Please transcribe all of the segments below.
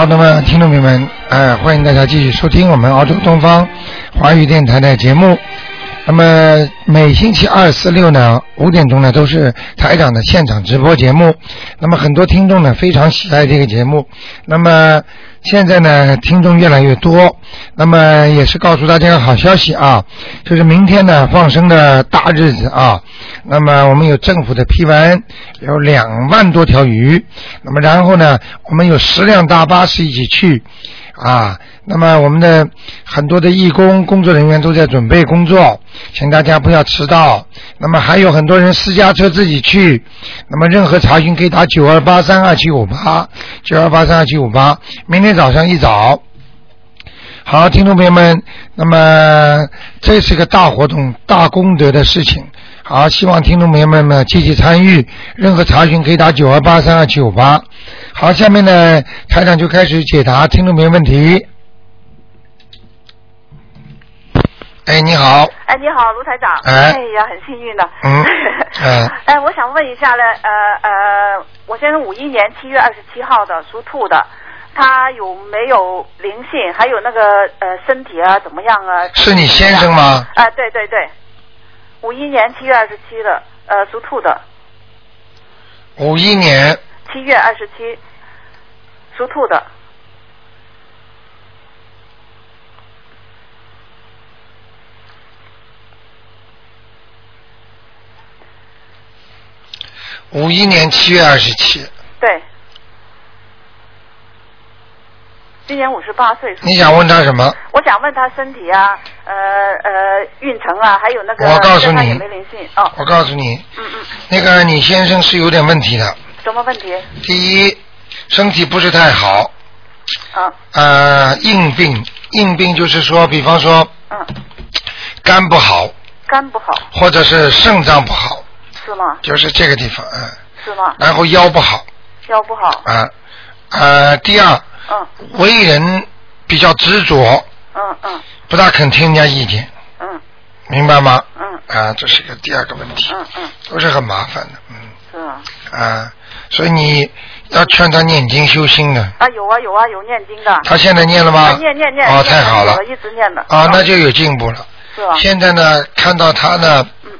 好，那么听众朋友们，呃，欢迎大家继续收听我们澳洲东方华语电台的节目。那么每星期二、四、六呢，五点钟呢都是台长的现场直播节目。那么很多听众呢非常喜爱这个节目。那么现在呢听众越来越多，那么也是告诉大家个好消息啊，就是明天呢放生的大日子啊。那么我们有政府的批文，有两万多条鱼。那么然后呢，我们有十辆大巴士一起去啊。那么我们的很多的义工工作人员都在准备工作，请大家不要迟到。那么还有很多人私家车自己去。那么任何查询可以打九二八三二七五八，九二八三二七五八。明天早上一早。好，听众朋友们，那么这是个大活动、大功德的事情。好，希望听众朋友们呢积极参与。任何查询可以打九二八三二七五八。好，下面呢台长就开始解答听众朋友问题。哎，你好。哎，你好，卢台长。哎呀，很幸运的。嗯嗯 哎，我想问一下呢，呃呃，我先生五一年七月二十七号的，属兔的，他有没有灵性？还有那个呃身体啊怎么样啊？是你先生吗？啊，对对对，五一年七月二十七的，呃，属兔的，五一年七月二十七，属兔的。五一年七月二十七。对。今年五十八岁。你想问他什么？我想问他身体啊，呃呃，运程啊，还有那个我告诉你身上有没灵性？哦，我告诉你，嗯嗯，那个你先生是有点问题的。什么问题？第一，身体不是太好，啊，呃，硬病，硬病就是说，比方说嗯，肝不好，肝不好或者是肾脏不好，是吗？就是这个地方，嗯、是吗？然后腰不好，腰不好，啊、呃，第二，嗯为人比较执着，嗯嗯不大肯听人家意见，嗯明白吗？嗯啊，这是个第二个问题，嗯嗯，都是很麻烦的，嗯，是啊？啊，所以你要劝他念经修心的。啊，有啊有啊有念经的。他现在念了吗？啊念念念。哦，念太好了我。一直念的。啊，那就有进步了。是吧？现在呢，看到他呢，嗯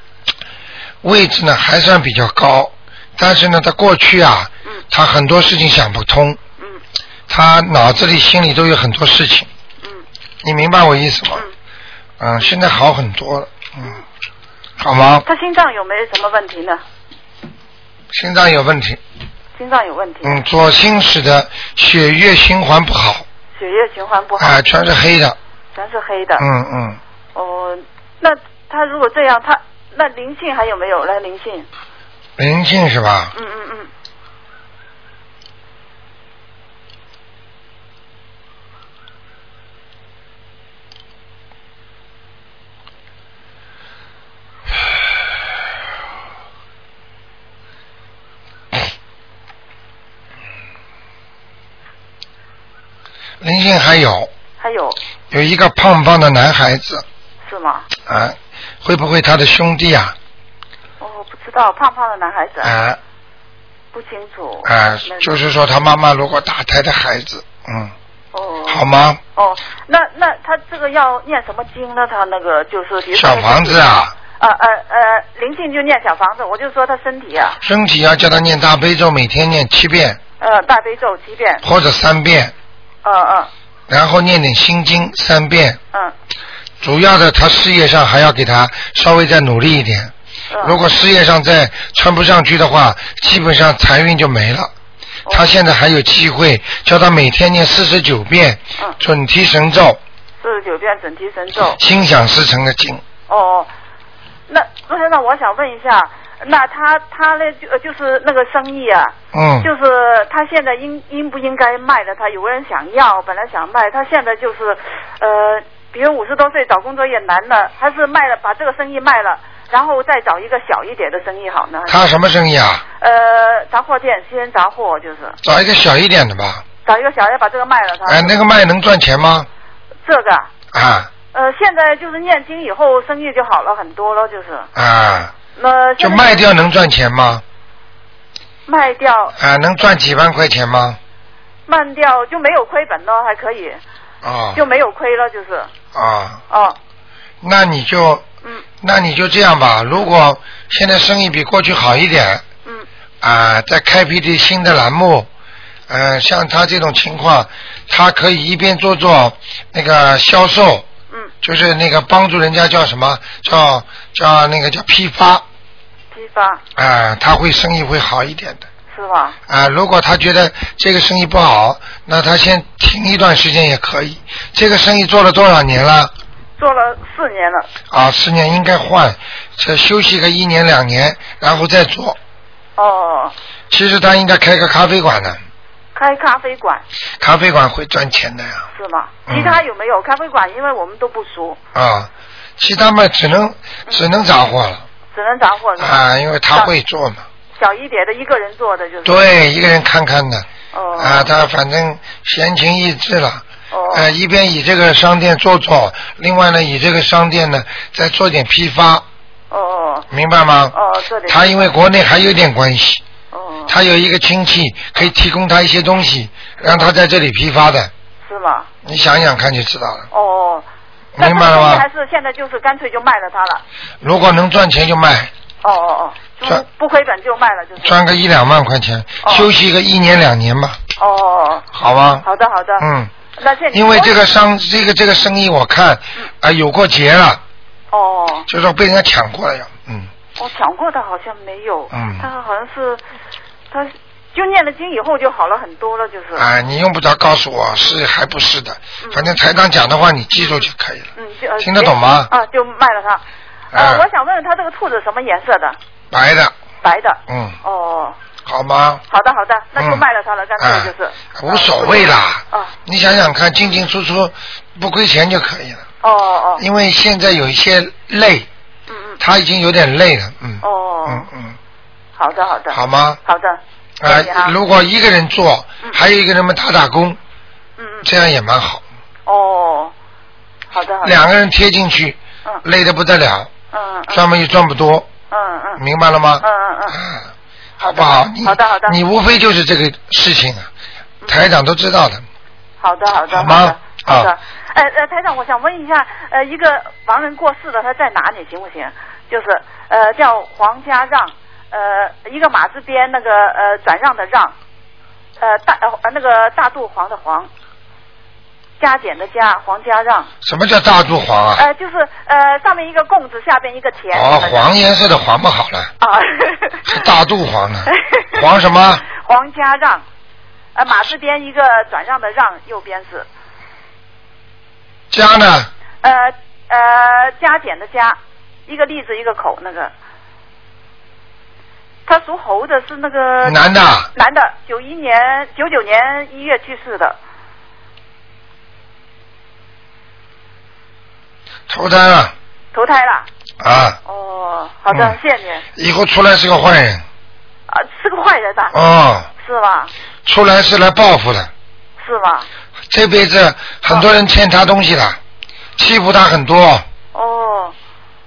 位置呢还算比较高，但是呢，他过去啊，嗯他很多事情想不通，嗯他脑子里心里都有很多事情，嗯你明白我意思吗？嗯。嗯，现在好很多了，嗯，好吗？他心脏有没有什么问题呢？心脏有问题，心脏有问题。嗯，左心室的血液循环不好，血液循环不好。啊，全是黑的，全是黑的。嗯嗯，哦，那他如果这样，他那灵性还有没有？那灵性？灵性是吧？嗯嗯嗯。灵性还有还有有一个胖胖的男孩子，是吗？啊，会不会他的兄弟啊？哦，不知道，胖胖的男孩子。啊不清楚。啊，就是说他妈妈如果打胎的孩子，嗯，哦。好吗？哦，那那他这个要念什么经呢？他那个就是小房子啊，呃呃呃，灵性就念小房子，我就说他身体啊，身体要叫他念大悲咒，每天念七遍呃，大悲咒七遍，或者三遍，嗯嗯然后念点心经三遍。嗯主要的，他事业上还要给他稍微再努力一点。嗯。如果事业上再穿不上去的话，基本上财运就没了。哦他现在还有机会，叫他每天念四十九遍嗯准提神咒，四十九遍准提神咒。心想事成的经。哦，那陆先生，我想问一下，那他他那就呃就是那个生意啊，嗯，就是他现在应应不应该卖了？他有个人想要，本来想卖，他现在就是呃，比如五十多岁找工作也难了，还是卖了把这个生意卖了，然后再找一个小一点的生意好呢？他什么生意啊？呃，杂货店，西人杂货就是找一个小一点的吧。找一个小一把这个卖了他。哎，那个卖能赚钱吗？这个啊啊呃，现在就是念经以后生意就好了很多了，就是。啊，那就卖掉能赚钱吗？卖掉。啊，能赚几万块钱吗？卖掉就没有亏本了，还可以，啊就没有亏了，就是。啊，哦，那你就嗯。那你就这样吧。如果现在生意比过去好一点，嗯。啊，再开辟的新的栏目，呃，像他这种情况，他可以一边做做那个销售，嗯，就是那个帮助人家叫什么叫叫那个叫批发，批发啊、他会生意会好一点的。是吧？啊，如果他觉得这个生意不好，那他先停一段时间也可以。这个生意做了多少年了？做了四年了，啊，四年应该换，再休息个一年两年，然后再做。哦，其实他应该开个咖啡馆的，开咖啡馆咖啡馆会赚钱的呀。是吗？嗯其他有没有咖啡馆？因为我们都不熟，啊，其他嘛只能只能杂货了只能杂货？啊，因为他会做嘛。小一点的一个人做的就是。对，一个人看看的哦。啊，他反正闲情逸致了。哦。呃，一边以这个商店做做，另外呢，以这个商店呢再做点批发，哦哦明白吗？哦，这里。他因为国内还有点关系，哦。他有一个亲戚可以提供他一些东西，让他在这里批发的，是吗？你想想看就知道了。哦。哦明白了吗这个还是现在就是干脆就卖了它了。如果能赚钱就卖，哦哦哦，就赚不亏本就卖了，就是。赚个一两万块钱，哦休息个一年两年吧，哦哦哦。好吗？好的好的。嗯，那现在因为这个商这个这个生意我看啊、有过节了，哦，就是说被人家抢过了呀，嗯，我抢过的好像没有，嗯他好像是他就念了经以后就好了很多了，就是。哎、你用不着告诉我是还不是的，反正台长讲的话你记住就可以了。嗯，就呃听得懂吗啊，就卖了它。呃，啊我想问问他这个兔子什么颜色的？白的，白的。嗯，哦，好吗？好的好的，那就嗯卖了它了，干啊脆就是。无所谓啦。啊。你想想看，进进出出不亏钱就可以了。哦哦。因为现在有一些累，嗯嗯。他已经有点累了，嗯。哦。嗯嗯，好的好的。好吗？好的。啊谢谢啊，如果一个人做，还有一个人们打打工，嗯嗯。这样也蛮好。哦。好的好的。两个人贴进去，嗯累得不得了，嗯嗯赚嘛又赚不多，嗯嗯。明白了吗？嗯嗯嗯。啊，好不好？你好的好的你无非就是这个事情啊，台长都知道的。好的，好的，好吗好的，好的啊。呃呃，台长，我想问一下，呃，一个亡人过世的，他在哪里行不行？就是呃，叫黄家让，呃，一个马字边那个呃转让的让，呃大呃那个大肚黄的黄，加减的加，黄加让，什么叫大肚黄啊？呃，就是呃上面一个贡字，下边一个田。哦，黄颜色的黄不好了，啊。是大肚黄呢。黄什么？黄加让，呃马字边一个转让的让，右边是。加呢？呃呃，加减的加，一个立字一个口，那个。他属猴的，是那个男的男的，九一年九九年一月去世的。投胎了投胎了。啊！哦，好的，嗯谢谢你。以后出来是个坏人啊，是个坏人吧。哦，是吧？出来是来报复的。是吧？这辈子很多人欠他东西了，欺负他很多。哦。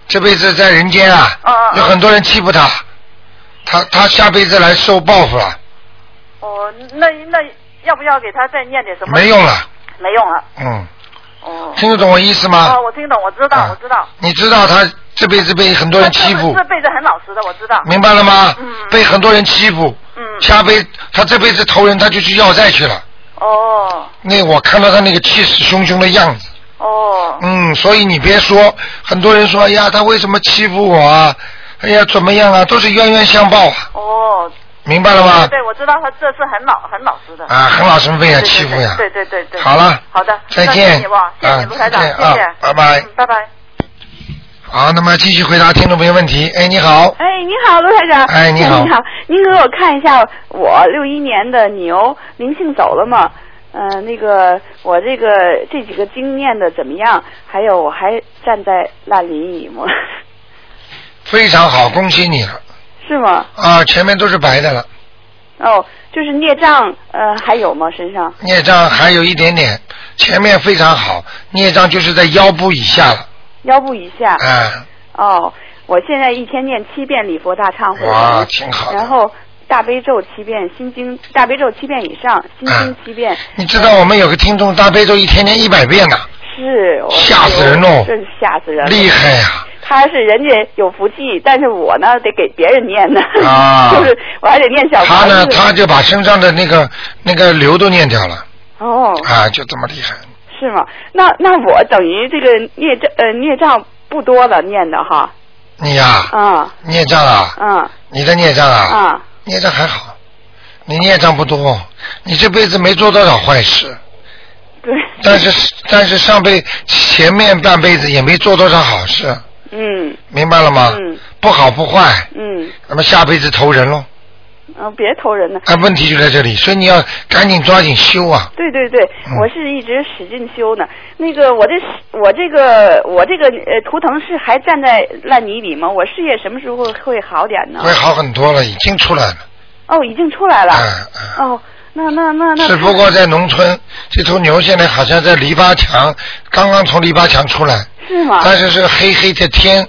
这辈子在人间啊，有很多人欺负他，他他下辈子来受报复了，哦，那那要不要给他再念点什么？没用了。没用了。嗯，哦。听得懂我意思吗？哦，我听懂，我知道，啊我知道。你知道他这辈子被很多人欺负这，辈子很老实的，我知道。明白了吗？嗯。被很多人欺负，嗯。下辈他这辈子投人他就去要债去了。哦。那我看到他那个气势汹汹的样子。哦。嗯，所以你别说，很多人说，哎呀，他为什么欺负我啊？哎呀，怎么样啊？都是冤冤相报啊，哦。明白了吗？对，我知道他这是很老很老实的。啊，很老实被人对欺负呀。对对对对。好了好的。再见那谢谢你吧，谢谢卢台长，谢谢。拜拜嗯，拜拜。好，那么继续回答听众朋友问题。哎，你好，哎，你好，卢台长。哎你好你好，您给我看一下，我六一年的牛灵性走了吗？嗯、那个我这个这几个经验的怎么样？还有我还站在烂林里吗？非常好，恭喜你了是吗？啊！前面都是白的了，哦，就是孽障，呃，还有吗？身上？孽障还有一点点，前面非常好，孽障就是在腰部以下了，腰部以下。啊，哦，我现在一天念七遍礼佛大忏悔哇，挺好然后大悲咒七遍，心经大悲咒七遍以上，心经七遍。你知道我们有个听众大悲咒一天念一百遍呢，是。我吓死人喽真是吓死人了。厉害呀、他是人家有福气，但是我呢得给别人念呢，啊。就是我还得念小他呢，他就把身上的那个那个瘤都念掉了。哦，啊，就这么厉害。是吗？那那我等于这个孽障呃孽障不多了念的哈，你呀、啊。孽障啊，嗯你的孽障啊，啊。孽障还好，你孽障不多，你这辈子没做多少坏事，对，但是但是上辈前面半辈子也没做多少好事，嗯明白了吗？嗯不好不坏，嗯那么下辈子投人喽。嗯，别投人了。啊，问题就在这里，所以你要赶紧抓紧修啊！对对对，嗯我是一直使劲修呢。那个，我这我这个我这个呃图腾是还站在烂泥里吗？我事业什么时候会好点呢？会好很多了，已经出来了。哦，已经出来了。嗯嗯。哦，那那那那。只不过在农村，这头牛现在好像在篱笆墙，刚刚从篱笆墙出来，是吗？但是是黑黑的天，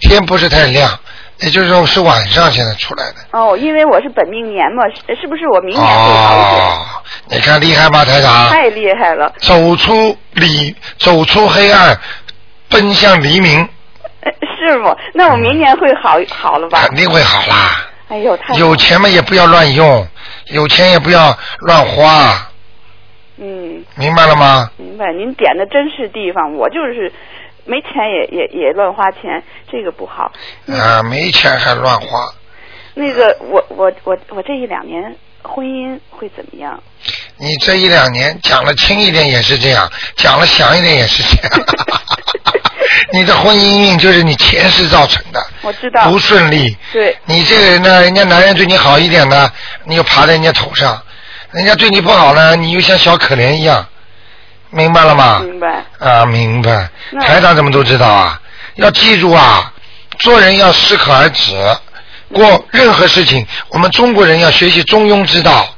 天不是太亮，也就是说是晚上现在出来的。哦，因为我是本命年嘛，是是不是我明年会好一点？哦，你看厉害吗，台长？太厉害了，走出里，走出黑暗，奔向黎明，呃是吗？那我明年会好好了吧？肯定会好啦。哎呦，太好有钱嘛也不要乱用，有钱也不要乱花，嗯，明白了吗？明白。您点的真是地方，我就是没钱也也也乱花钱，这个不好。啊，没钱还乱花，那个，我我我我这一两年婚姻会怎么样？你这一两年讲了轻一点也是这样，讲了响一点也是这样。你的婚姻运就是你前世造成的，我知道不，顺利。对，你这个人呢，人家男人对你好一点呢，你又爬在人家头上；人家对你不好呢，你又像小可怜一样，明白了吗？明白。啊，明白。那台长怎么都知道啊？要记住啊，做人要适可而止。过任何事情，我们中国人要学习中庸之道，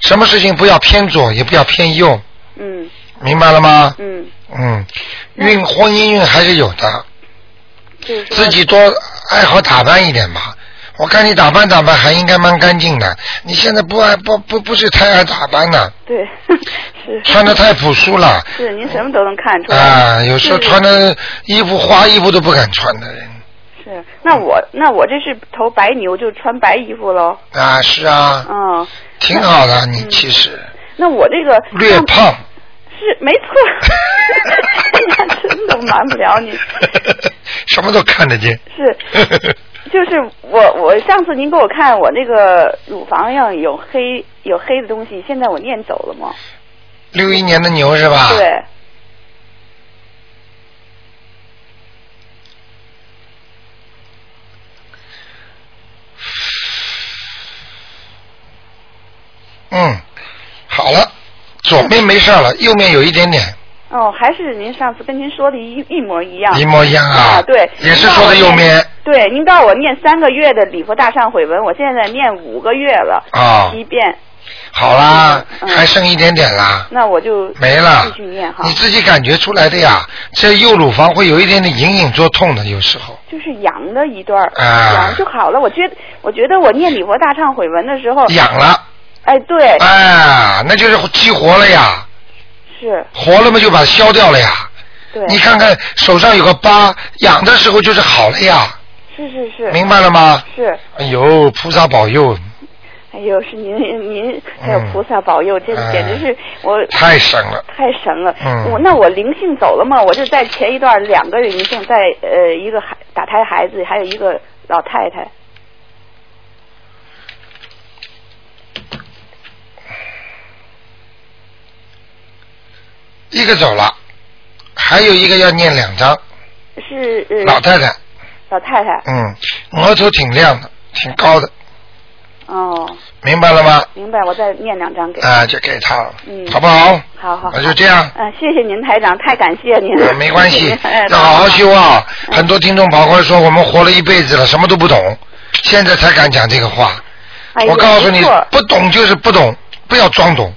什么事情不要偏左，也不要偏右，嗯明白了吗？嗯，嗯，运婚姻运还是有的，自己多爱好打扮一点吧。我看你打扮打扮还应该蛮干净的，你现在不爱不不不是太爱打扮呢，对，是穿的太朴素了。是您什么都能看出来。啊，有时候穿的衣服花衣服都不敢穿的人是，那我那我这是头白牛，就穿白衣服喽。啊，是啊，嗯，挺好的。你其实那我这个略胖，是没错，哎呀，真的瞒不了你。什么都看得见。是，就是我我上次您给我看我那个乳房上有黑有黑的东西，现在我念走了吗？六一年的牛是吧？。对，嗯，好了，左面没事了，右面有一点点，哦，还是您上次跟您说的一一模一样。一模一样啊，对，也是说的右面。对，您告诉我念三个月的礼佛大忏悔文，我现在念五个月了，啊、一遍，好啦，嗯还剩一点点啦，那我就没了继续念哈你。自己感觉出来的呀。这右乳房会有一点点隐隐作痛的，有时候。就是痒的一段儿，啊痒就好了。我觉得，我觉得我念礼佛大忏悔文的时候，痒了，哎，对，哎，那就是激活了呀，是，活了嘛就把它消掉了呀。对，你看看手上有个疤，痒的时候就是好了呀，是是是，明白了吗？是，哎呦，菩萨保佑，哎呦，是您您还有嗯菩萨保佑，这哎简直是我太神了。太神了。嗯我那我灵性走了嘛？我就在前一段两个灵性，在呃一个孩打胎孩子，还有一个老太太。一个走了，还有一个要念两张。是呃老太太，老太太嗯，额头挺亮的，挺高的，哦，明白了吗？明白，我再念两张给。啊，就给他了，嗯好不好？好好，那就这样。嗯、谢谢您台长，太感谢您了。呃没关系 哎，要好好修啊！嗯很多听众跑过来说，我们活了一辈子了，什么都不懂，现在才敢讲这个话。我告诉你，不懂就是不懂，不要装懂，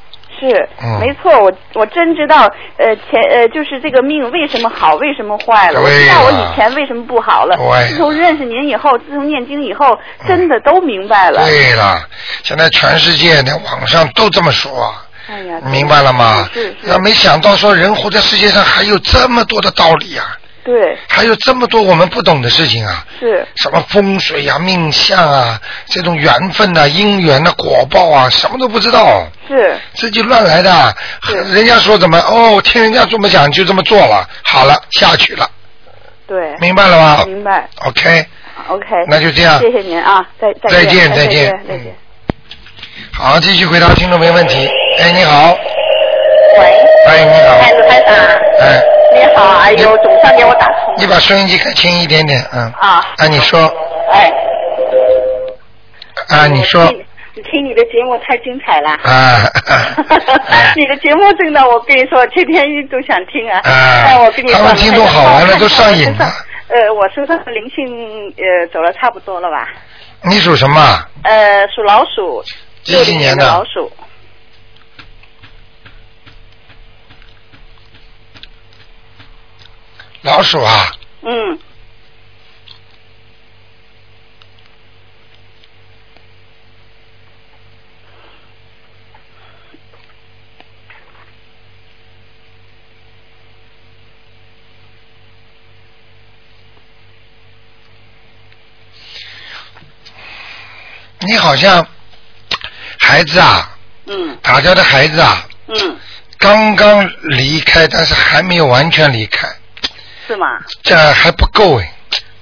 是，嗯没错，我我真知道，呃，前呃，就是这个命为什么好，为什么坏了。我知道我以前为什么不好了。对自从认识您以后，自从念经以后，真的都明白了。对了，现在全世界的网上都这么说，哎呀，明白了吗？是是那没想到说人活在世界上还有这么多的道理啊，对，还有这么多我们不懂的事情啊。是。什么风水啊、命相啊，这种缘分啊、姻缘啊、果报啊，什么都不知道，是，自己乱来的。是。人家说怎么哦，听人家这么讲就这么做了，好了，下去了，对，明白了吗？明白。？OK，OK，那就这样。谢谢您啊，再再见。见，再再见。再见。好，继续回答听众没问题。哎，你好，喂，哎，你好，哎，卢台长，哎，你好，哎呦，总算给我打通了。你把收音机开轻一点点，嗯，啊，啊，你说，哎，啊，你说，听听你的节目太精彩了。啊，哎你的节目真的，我跟你说，天天都想听啊。啊哎，我跟你说，他们听众好玩了都上瘾了呃，我身上的灵性呃走了差不多了吧？你属什么？呃，属老鼠，几六零年几年的老鼠。老鼠啊，嗯，你好像孩子啊，嗯。打掉的孩子啊，嗯，刚刚离开，但是还没有完全离开，是吗？这还不够哎。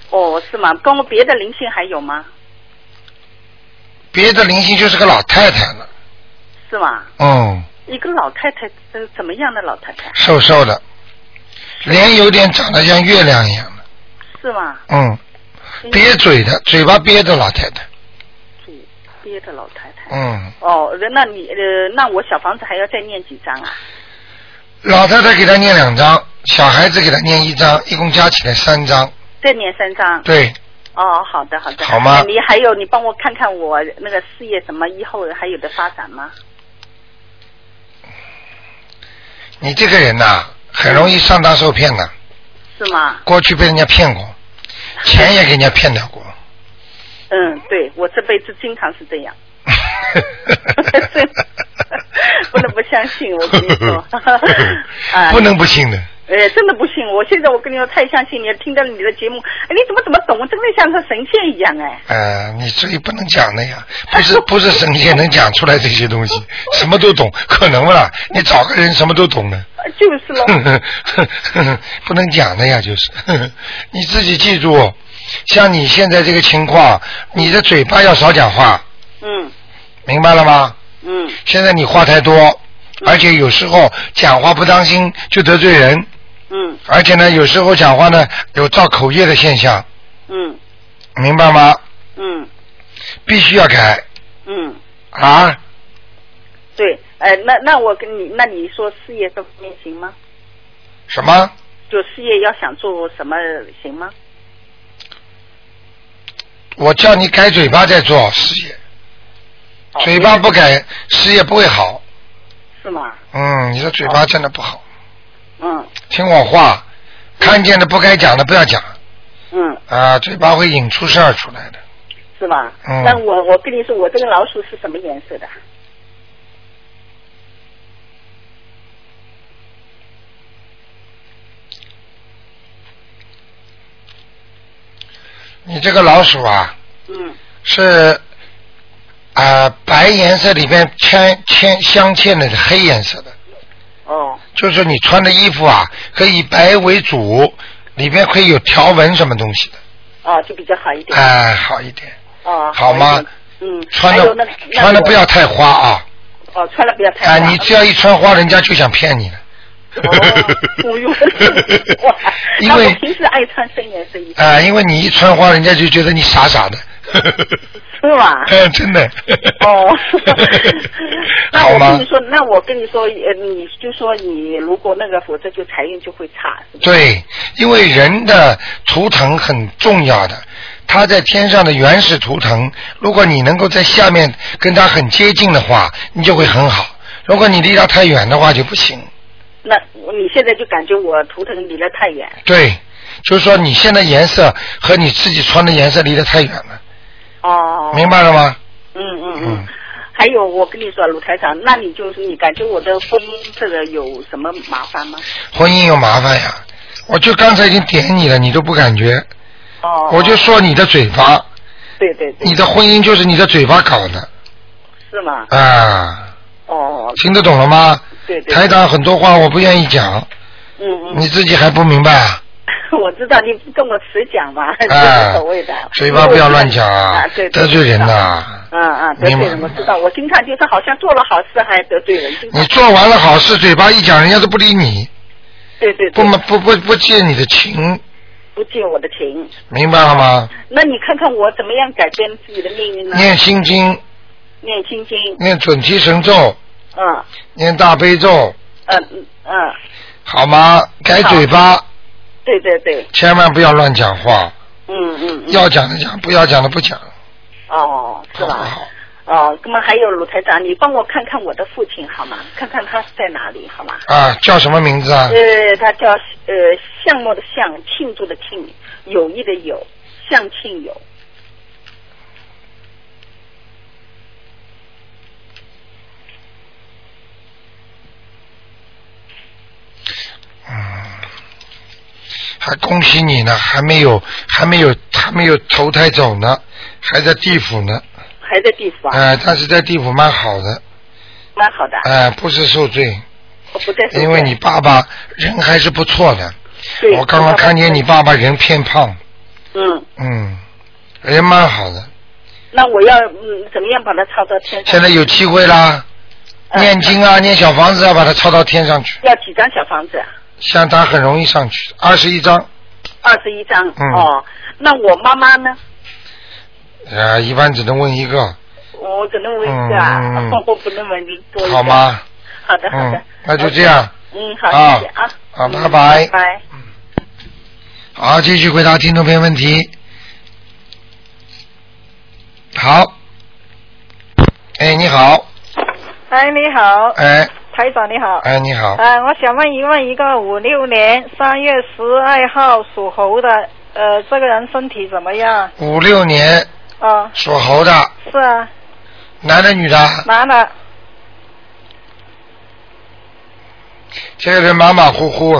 哦，是吗？跟我别的灵性还有吗？别的灵性就是个老太太了，是吗？嗯，一个老太太，呃，怎么样的老太太？瘦瘦的，脸有点长得像月亮一样的，是吗？嗯，憋嘴的，嘴巴憋的老太太，嘴憋的老太太。嗯，哦，那你呃，那我小房子还要再念几张啊？老太太给他念两张，小孩子给他念一张，一共加起来三张，再念三张。对，哦，好的好的。好吗你还有，你帮我看看我那个事业什么以后还有的发展吗？你这个人呐、很容易上当受骗的，是吗？过去被人家骗过，钱也给人家骗掉过。嗯，对我这辈子经常是这样。不能不相信，我跟你说 啊不能不信的。呃，真的不信。我现在我跟你说太相信你了，听到你的节目，哎，你怎么怎么懂？真的像个神仙一样哎。呃，你这里不能讲的呀，不是 不是神仙能讲出来这些东西，什么都懂，可能不啦？你找个人什么都懂的，呃就是喽。不能讲的呀，就是，你自己记住，像你现在这个情况，你的嘴巴要少讲话，嗯明白了吗？嗯现在你话太多，而且有时候讲话不当心就得罪人，嗯而且呢，有时候讲话呢有造口业的现象，嗯明白吗？嗯必须要改嗯，啊！对，呃，那那我跟你，那你说事业这方面行吗？什么？就事业要想做什么行吗？我叫你改嘴巴再做事业，哦嘴巴不改，事业不会好。是吗？嗯，你的嘴巴真的不好，嗯。听我话，看见的不该讲的不要讲。嗯，啊，嘴巴会引出事儿出来的。是吧？嗯。那我我跟你说，我这个老鼠是什么颜色的？你这个老鼠啊，嗯。是啊、白颜色里边嵌嵌镶嵌的是黑颜色的，哦就是你穿的衣服啊，可以白为主，里面可以有条纹什么东西的，啊，就比较好一点。哎、好一点，啊，好吗？嗯，穿的穿的不要太花啊，哦，穿的不要太哎、花你只要一穿花，人家就想骗你了。哦，我用哇，因为平时爱穿深颜色衣服，啊、因为你一穿花，人家就觉得你傻傻的。是吧？嗯，真的。哦，那我跟你？说，那我跟你说，呃，你就说你如果那个，否则就财运就会差，对，因为人的图腾很重要的，他在天上的原始图腾，如果你能够在下面跟他很接近的话，你就会很好。如果你离他太远的话就不行。那你现在就感觉我图腾离得太远。对，就是说你现在颜色和你自己穿的颜色离得太远了，哦。明白了吗？嗯嗯嗯嗯。还有，我跟你说，鲁台长，那你就是你感觉我的婚姻这个有什么麻烦吗？婚姻有麻烦呀，我就刚才已经点你了，你都不感觉，哦。我就说你的嘴巴，对对对。你的婚姻就是你的嘴巴搞的是吗？啊，哦。听得懂了吗？对对。台长很多话我不愿意讲，嗯嗯。你自己还不明白啊？我知道你不跟我实讲嘛，无所谓的。嘴巴不要乱讲啊，得罪人呐。嗯嗯，得罪人我知道，我经常就是好像做了好事还得罪人。你做完了好事，嘴巴一讲，人家都不理你，对对对，不不不不借你的情，不借我的情。明白了吗？那你看看我怎么样改变自己的命运呢？念心经，念心经，念准提神咒，嗯念大悲咒，嗯嗯嗯，好吗？改嘴巴，对对对，千万不要乱讲话，嗯嗯嗯，要讲的讲，不要讲的不讲，哦，是吧？好好？哦，那么还有鲁台长，你帮我看看我的父亲好吗？看看他是在哪里好吗？啊，叫什么名字啊？呃，他叫呃项目的项，庆祝的庆，友谊的友，向庆友。嗯，还恭喜你呢，还没有，还没有，还没有投胎走呢，还在地府呢。还在地府啊？哎、但是在地府蛮好的，蛮好的。哎、不是受罪，我不在。因为你爸爸人还是不错的。对我刚刚看见你爸爸人偏胖，嗯，嗯，人蛮好的，那我要嗯怎么样把它抄到天上？现在有机会啦，嗯念经啊，念小房子啊把它抄到天上去，要几张小房子啊？像他很容易上去，二十一张，二十一张。嗯哦，那我妈妈呢？啊，一般只能问一个，我只能问一个啊，嗯嗯我不能问你多一个。好？吗？好的，好的嗯。，那就这样，嗯，好，啊谢谢啊。好拜拜拜。好，继续回答听众朋友问题。好，哎，你好，哎，你好，哎，台长你好。哎，你好，呃，我想问一问一个五六年三月十二号属猴的，呃，这个人身体怎么样？五六年啊、属猴的，是啊，男的女的？男的，这个人马马虎虎，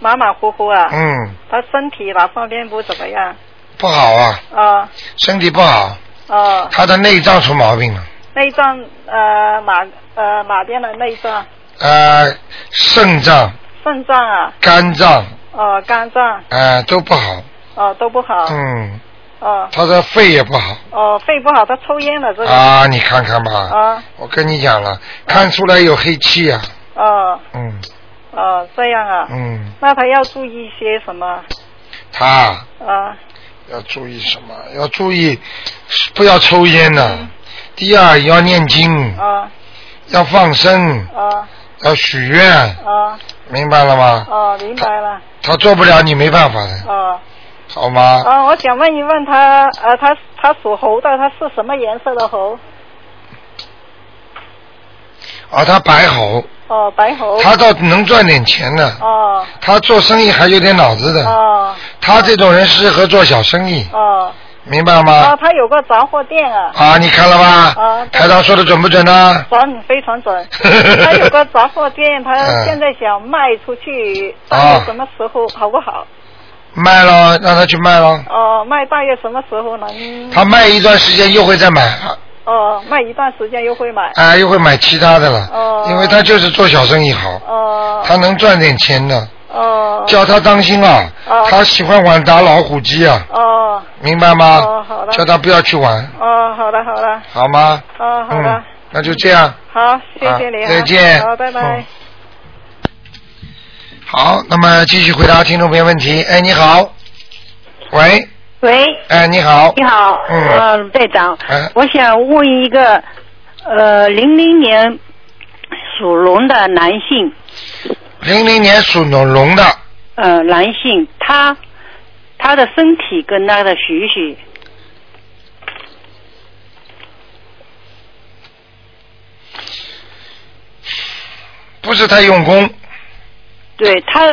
马马虎虎啊。嗯，他身体哪方面不怎么样？不好啊，啊、身体不好，哦、他的内脏出毛病了，内脏呃马呃马边的内脏？呃，肾脏、肾脏啊，肝脏，哦、肝脏，呃，都不好，哦、都不好。嗯，哦。他的肺也不好。哦，肺不好，他抽烟了这个。啊，你看看吧，啊。我跟你讲了，看出来有黑气啊，哦。嗯。哦，这样啊。嗯，那他要注意些什么？他。啊。要注意什么？要注意不要抽烟呢、嗯。第二要念经，啊。要放生，啊要许愿，啊。明白了吗？哦，明白了。他做不了，你没办法的，哦。好吗？哦，我想问一问他，呃，他他属猴的，他是什么颜色的猴？啊，他白猴，哦，白猴。他倒能赚点钱的，哦。他做生意还有点脑子的，哦。他这种人适合做小生意，哦明白吗啊，？他有个杂货店啊。啊，你看了吧？啊对台长说的准不准呢？准，非常准。他有个杂货店，他嗯现在想卖出去，啊大约什么时候好不好？卖了，让他去卖了，哦，卖大约什么时候能？他卖一段时间又会再买，哦，卖一段时间又会买。啊，又会买其他的了，哦因为他就是做小生意好，哦他能赚点钱的，哦。叫他当心啊，哦。他喜欢玩打老虎机啊，哦。明白吗？哦好的。叫他不要去玩，哦，好的好的，好吗？哦好的。嗯，，那就这样。好，谢谢你啊，好再见。好，拜拜。嗯。好，那么继续回答听众朋友问题。哎，你好，喂，喂，哎，你好，你好，嗯。呃，队长，哎。我想问一个，呃，零零年属龙的男性，零零年属龙龙的，呃，男性，他他的身体跟他的许许，不是太用功，对他，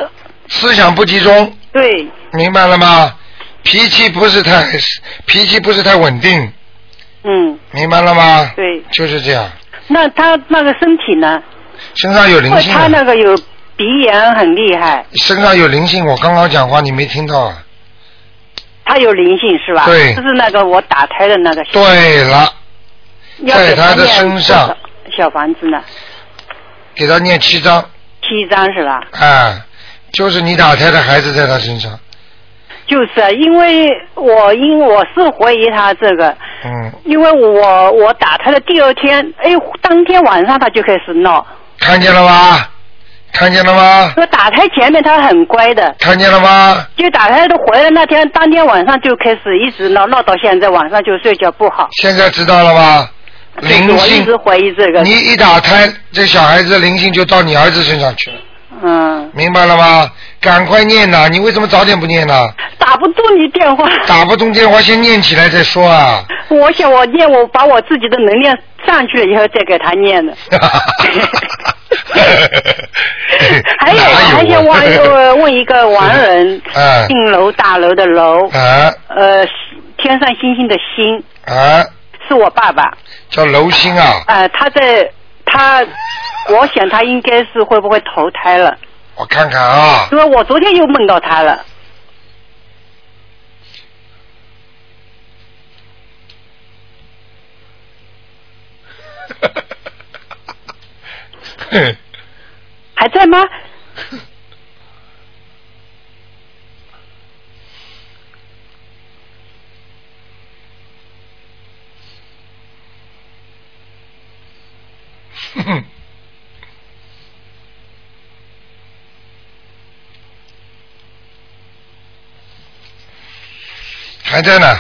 思想不集中，对。明白了吗？脾气不是太脾气不是太稳定，嗯。明白了吗？对，就是这样，那他那个身体呢？身上有灵性他啊，那个有鼻炎很厉害，身上有灵性。我刚刚讲话你没听到啊？他有灵性是吧？对就是那个我打胎的那个。对了，在他的身上小房子呢？给他念七章，七张是吧？啊，就是你打胎的孩子在他身上，就是啊，因为我因我是怀疑他这个，嗯，因为我我打胎的第二天，哎，当天晚上他就开始闹。看见了吗？看见了吗？说打胎前面他很乖的，看见了吗？就打胎的回来那天，当天晚上就开始一直闹闹到现在，晚上就睡觉不好。现在知道了吧？灵性我一直，怀疑这个。你一打胎，这小孩子的灵性就到你儿子身上去了，嗯，明白了吗？赶快念呐！你为什么早点不念呢？打不通你电话。打不通电话，先念起来再说啊！我想我念，我把我自己的能量上去了以后再给他念的。还有，我还想问一个亡人，嗯 姓楼大楼的楼，啊呃，天上星星的星，啊，是我爸爸。叫楼星啊！呃，他在他，我想他应该是会不会投胎了？我看看啊，因为我昨天又梦到他了。还在吗？还在呢，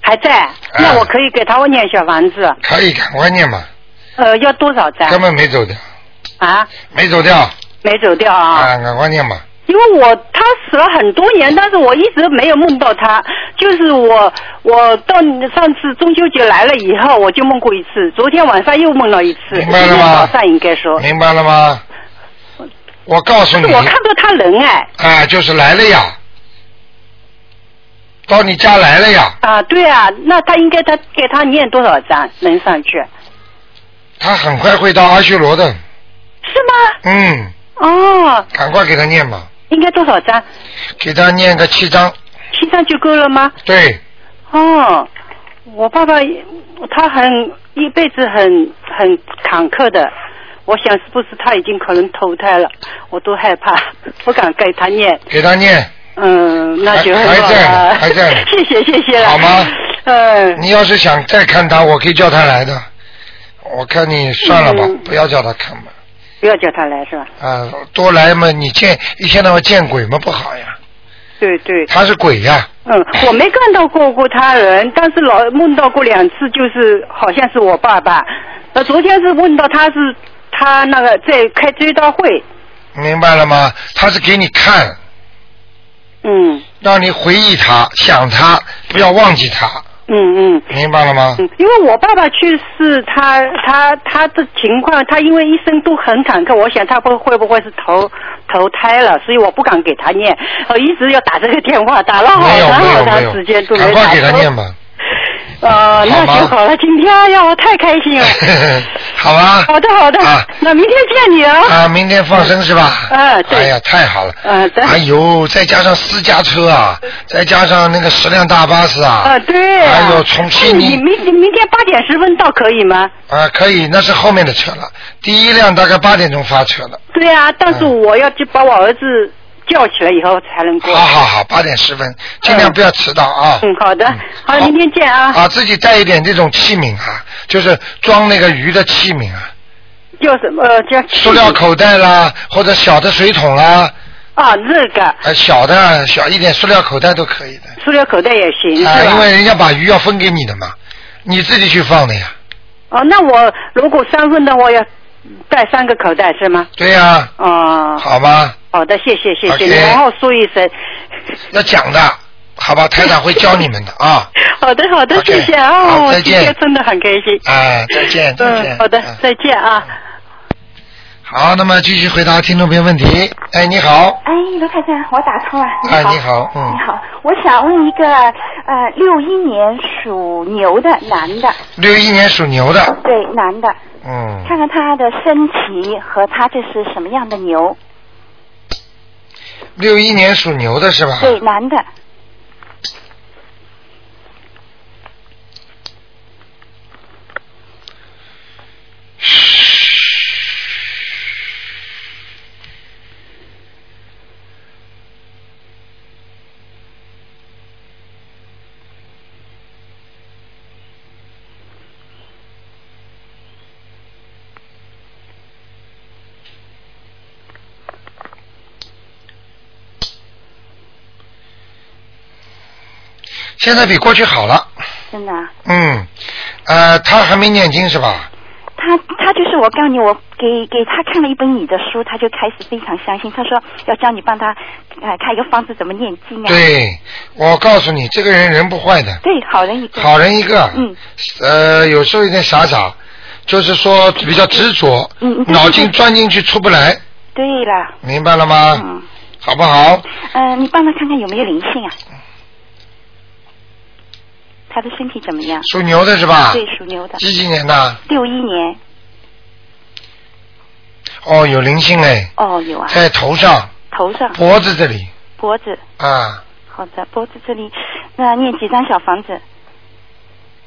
还在。那我可以给他念小房子，可以赶快念吧，呃，要多少张根？本没走掉，啊，没走掉，没走掉啊。啊，赶快念吧。因为我他死了很多年，但是我一直没有梦到他。就是我我到上次中秋节来了以后，我就梦过一次，昨天晚上又梦了一次，明白了吗？早上应该说，明白了吗？我告诉你，但是我看到他人哎，啊，就是来了呀，到你家来了呀，啊对啊，那他应该他给他念多少章能上去？他很快会到阿修罗的，是吗？嗯，哦，赶快给他念吧，应该多少张？给他念个七张，七张就够了吗？对，哦，我爸爸他很一辈子很很坎坷的，我想是不是他已经可能投胎了，我都害怕，不敢给他念。给他念，嗯，那就很好还还在还在 谢谢谢谢了。好吗？嗯，你要是想再看他，我可以叫他来的，我看你算了吧，嗯。不要叫他看吧，不要叫他来是吧？啊，多来嘛，你见一天到晚见鬼嘛不好呀，对对。他是鬼呀，嗯，我没看到过过他人，但是老梦到过两次，就是好像是我爸爸。呃，昨天是梦到他是他那个在开追悼会，明白了吗？他是给你看，嗯让你回忆他，想他，不要忘记他，嗯嗯。明白了吗？嗯，因为我爸爸去世，他他他的情况，他因为一生都很坎坷，我想他会会不会是投投胎了，所以我不敢给他念，我一直要打这个电话，打了好长好长时间都，没赶快给他念吧，呃，那就好了，今天哎呀，我太开心了。好吧？好的好的，啊那明天见你啊。啊，明天放生是吧？啊对哎呀，太好了。啊对哎呦，再加上私家车啊，再加上那个十辆大巴士啊。啊，对啊。还有从悉那你明明天八点十分到可以吗？啊，可以，那是后面的车了。第一辆大概八点钟发车了。对啊，但是嗯我要去把我儿子叫起来以后才能过。好好好，八点十分，尽量不要迟到啊。嗯，好的，好，明天见啊。啊，自己带一点这种器皿啊，就是装那个鱼的器皿啊，叫什么？呃，叫塑料口袋啦，或者小的水桶啦，啊，那个呃，小的小一点塑料口袋都可以的。塑料口袋也行，啊，因为人家把鱼要分给你的嘛，你自己去放的呀。哦，那我如果三份的话要带三个口袋是吗？对呀、哦，好吧，好的，谢谢谢谢你好好说一声。要讲的，好吧，台长会教你们的啊。好的好的谢谢啊，我今好再见天真的很开心。啊，再见，再见。嗯，好的嗯，再见啊。好，那么继续回答听众朋友问题。哎，你好，哎，卢太太，我打通了。哎，你好，嗯你，好，我想问一个呃，六一年属牛的男的，六一年属牛的，对，男的，嗯，看看他的身体和他这是什么样的牛？六一年属牛的是吧？对，男的，现在比过去好了，真的啊。嗯，呃，他还没念经是吧？他他就是我告诉你，我给给他看了一本你的书，他就开始非常相信。他说要教你帮他呃看一个方子怎么念经啊。对，我告诉你，这个人人不坏的，对，好人一个。好人一个，嗯，呃，有时候有点傻傻，就是说比较执着，嗯嗯脑筋钻进去出不来，对了，明白了吗？嗯，好不好？呃，你帮他看看有没有灵性啊？他的身体怎么样？属牛的是吧？对，属牛的，几几年的？六一年。哦，有灵性哎，哦，有啊，在头上、头上、脖子这里脖子。啊，好的，脖子这里，那念几张小房子？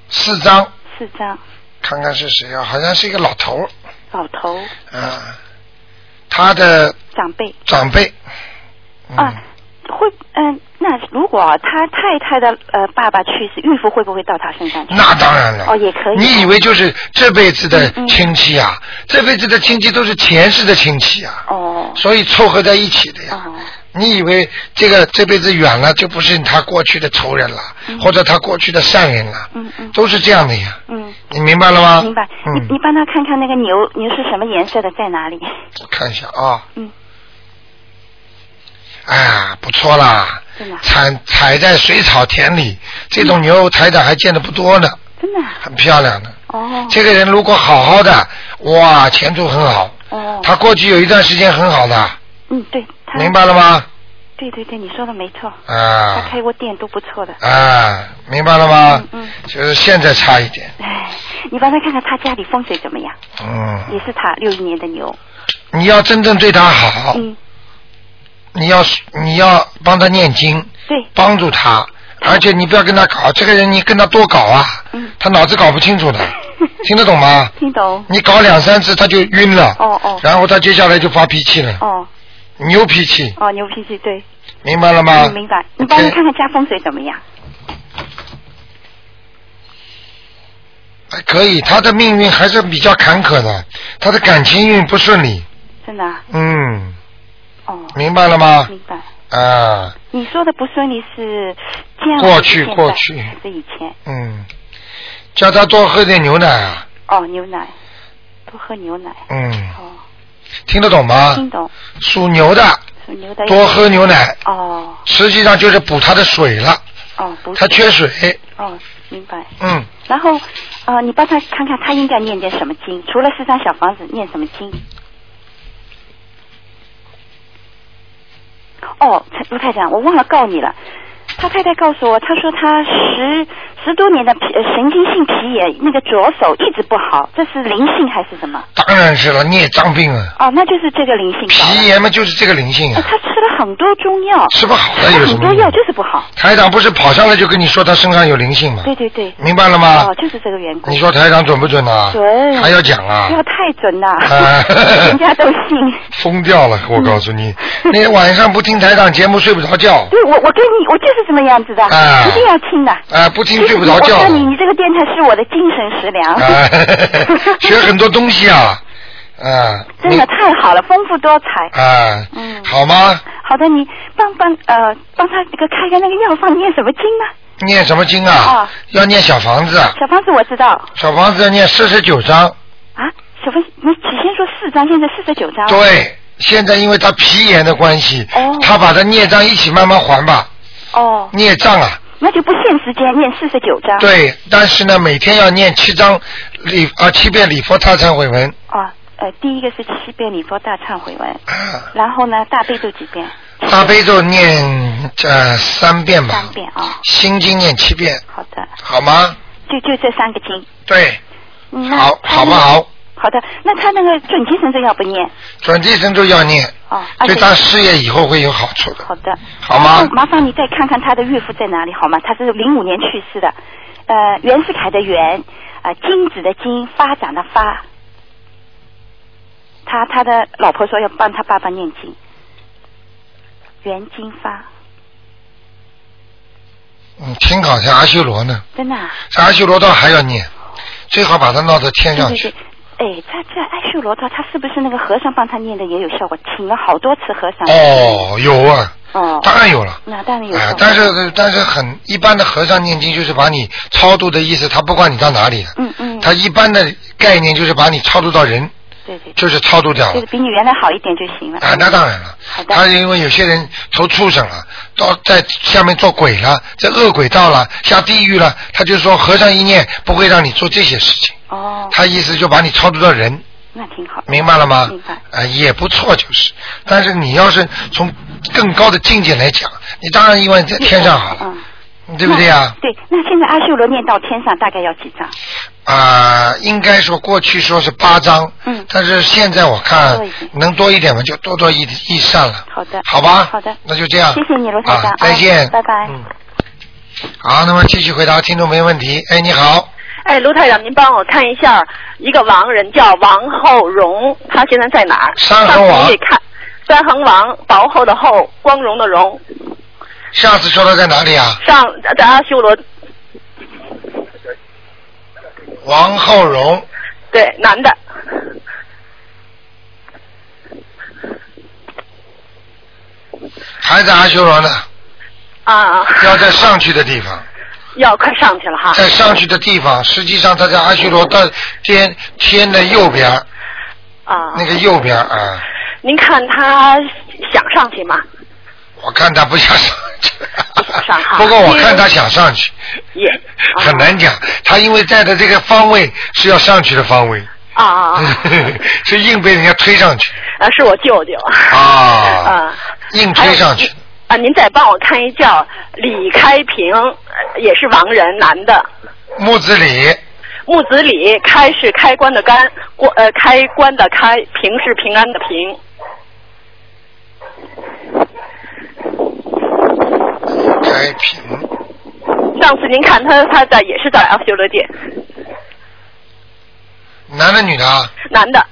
四张，四张。看看是谁啊？好像是一个老头老头啊，他的长辈长辈。嗯、啊，会嗯、那如果他太太的呃爸爸去世，孕妇会不会到他身上去？那当然了。哦，也可以。你以为就是这辈子的亲戚啊？这辈子的亲戚都是前世的亲戚啊，哦所以凑合在一起的呀。哦你以为这个这辈子远了就不是他过去的仇人了，嗯或者他过去的善人了，嗯嗯都是这样的呀。嗯，你明白了吗？明白。你嗯你，帮他看看那个牛牛是什么颜色的，在哪里？我看一下啊。嗯。哎呀，不错啦，踩踩在水草田里，这种牛台长还见的不多呢，真的啊很漂亮的。哦这个人如果好好的，哇，前途很好。哦。他过去有一段时间很好的，嗯，对，他明白了吗？对对对，你说的没错。他啊开过店都不错的。啊，明白了吗？嗯嗯就是现在差一点，哎，你帮他看看他家里风水怎么样？嗯，也是他六一年的牛。你要真正对他好，嗯，你要你要帮他念经，对。帮助他，而且你不要跟他搞，这个人你跟他多搞啊，嗯他脑子搞不清楚的，听得懂吗？听懂。你搞两三次他就晕了，哦哦然后他接下来就发脾气了，哦牛脾气，哦，牛脾气对。明白了吗？嗯，明白。你帮他看看家风水怎么样？还可以，他的命运还是比较坎坷的，他的感情运不顺利，真的啊？嗯，哦，明白了吗？明白。啊，你说的不顺利是这样过去过去还是以前？嗯，叫他多喝点牛奶啊，哦，牛奶，多喝牛奶。嗯，哦，听得懂吗？听懂。属牛的属牛的。多喝牛奶，哦实际上就是补他的水了，哦，不是。他缺水，哦，明白。嗯，然后，呃，你帮他看看他应该念点什么经？除了四张小房子，念什么经？哦，卢太长，我忘了告你了。他太太告诉我，他说他十十多年的皮呃神经性皮炎，那个左手一直不好，这是灵性还是什么？当然是了，孽障病啊，哦，那就是这个灵性。皮炎嘛就是这个灵性他吃了很多中药，吃不好的有什么很多药就是不好。台长不是跑上来就跟你说他身上有灵性吗？对对对。明白了吗哦，就是这个缘故。你说台长准不准啊？准。还要讲啊不？要太准了，啊 人家都信。疯掉了，我告诉你，那天晚上不听台长节目睡不着觉，对，我我跟你，我就是这么样子的，啊一定要听的。啊，不听睡不着觉我。告诉你，你这个电台是我的精神食粮。啊，学很多东西啊，啊，真的太好了，丰富多彩。你啊，嗯好吗？好的，你帮帮呃帮他这个开开那个药方念什么经呢？念什么经啊啊？要念小房子，小房子我知道小房子要念四十九章。啊，小房子你起先说四张，现在四十九张。。对，现在因为他皮炎的关系哦，他把他孽障一起慢慢还吧，哦，孽障啊。那就不限时间念四十九张。。对，但是呢，每天要念七章礼啊七遍礼佛大忏悔文，哦，呃，第一个是七遍礼佛大忏悔文，啊然后呢大悲咒几遍？大悲咒念呃三遍吧，三遍啊。心经念七遍，好的，好吗？就就这三个经。对，好，好不好？好的，那他那个准提神咒要不念？转地神咒要念，哦，对他事业以后会有好处的。好的，好吗麻烦你再看看他的岳父在哪里好吗？他是零五年去世的，呃，袁世凯的袁，呃，金子的金，发展的发。他他的老婆说要帮他爸爸念经，袁金发，嗯，挺好，像阿修罗呢，真的、啊？这阿修罗倒还要念，最好把他闹到天上去对对对。。哎，他这爱修罗道，他是不是那个和尚帮他念的也有效果？请了好多次和尚。哦，有啊，哦，当然有了。那当然有哎但是但是很一般的和尚念经就是把你超度的意思，他不管你到哪里的，嗯嗯，他一般的概念就是把你超度到人，对对，就是超度掉了就是。比你原来好一点就行了。啊，那当然了好，的他因为有些人投畜生了，到在下面做鬼了，在恶鬼道了，下地狱了，他就说和尚一念不会让你做这些事情，哦，他意思就把你超度到人，那挺好。明白了吗？明白。啊、也不错，就是。但是你要是从更高的境界来讲，你当然因为在天上好了，嗯，对不对呀？对，那现在阿修罗念到天上大概要几张？啊、应该说过去说是八张，嗯但是现在我看能多一点嘛，就多多一一善了。好的。好吧，好的。那就这样。谢谢你，卢台长。啊，再见，啊拜拜。嗯，好，那么继续回答听众没问题。哎，你好，哎，卢台长，您帮我看一下，一个王人叫王厚荣，他现在在哪儿？三横王上次你看，三横王，薄厚的厚，光荣的荣，下次说他在哪里啊？上在阿修罗，王浩荣，对，男的，还在阿修罗呢，啊，要在上去的地方，要快上去了哈。在上去的地方，实际上他在阿修罗的天天的右边，啊，那个右边啊，您看他想上去吗？我看他不 想上去。不过我看他想上去，也很难讲。他因为在的这个方位是要上去的方位，啊啊啊！是硬被人家推上去啊，是我舅舅。啊，啊。硬推上去。啊，您再帮我看一叫李开平，呃也是亡人，男的。木子李，木子李，开是开关的关，关呃开关的开，平是平安的平。开平，上次您看他，他在也是在阿修罗界，男的女的啊？男的。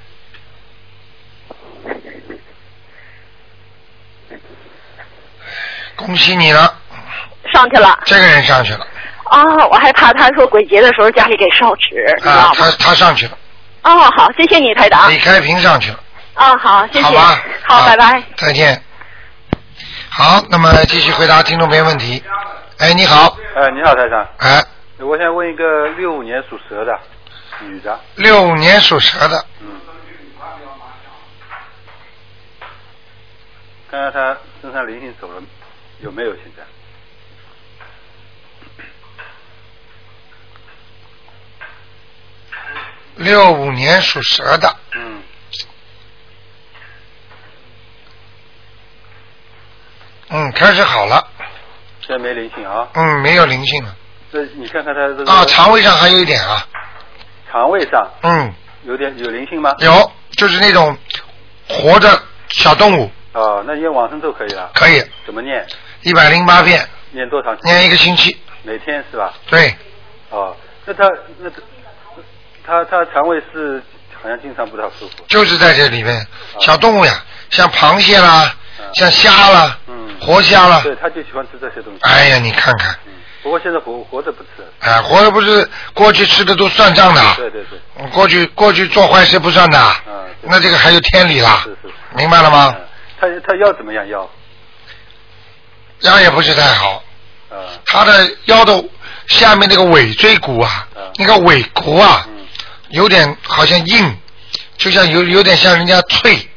恭喜你了，上去了。这个人上去了啊、我还怕他说鬼节的时候家里给烧纸，啊他？他上去了，哦，好，谢谢你，台长。李开平上去了，啊，好，谢谢。好吧？好，拜拜。再见。好，那么继续回答听众朋友问题。哎，你好，哎，你好，台长。哎，我想问一个六五年属蛇的女的，六五年属蛇的，嗯，看看她身上灵性走了有没有？现在？六五年属蛇的，嗯，嗯，开始好了，现在没灵性啊。嗯，没有灵性了，这你看看他这个啊，肠胃上还有一点啊，肠胃上嗯，有点有灵性吗？有，就是那种活着小动物，哦，那念往生咒可以了。可以，怎么念？一百零八遍，念多长？念一个星期，每天是吧？对，哦，那他那他他肠胃是好像经常不太舒服。就是在这里面，啊小动物呀，像螃蟹啦，像虾了，嗯，活虾了，对，他就喜欢吃这些东西。哎呀，你看看，不过现在活活着不吃。哎，活着不是过去吃的都算账的，对对对。嗯过去过去做坏事不算的，嗯，那这个还有天理啦，是是。明白了吗？他他腰怎么样腰？腰也不是太好，啊他的腰的下面那个尾椎骨啊，那个尾骨啊，嗯有点好像硬，就像有有点像人家脆，嗯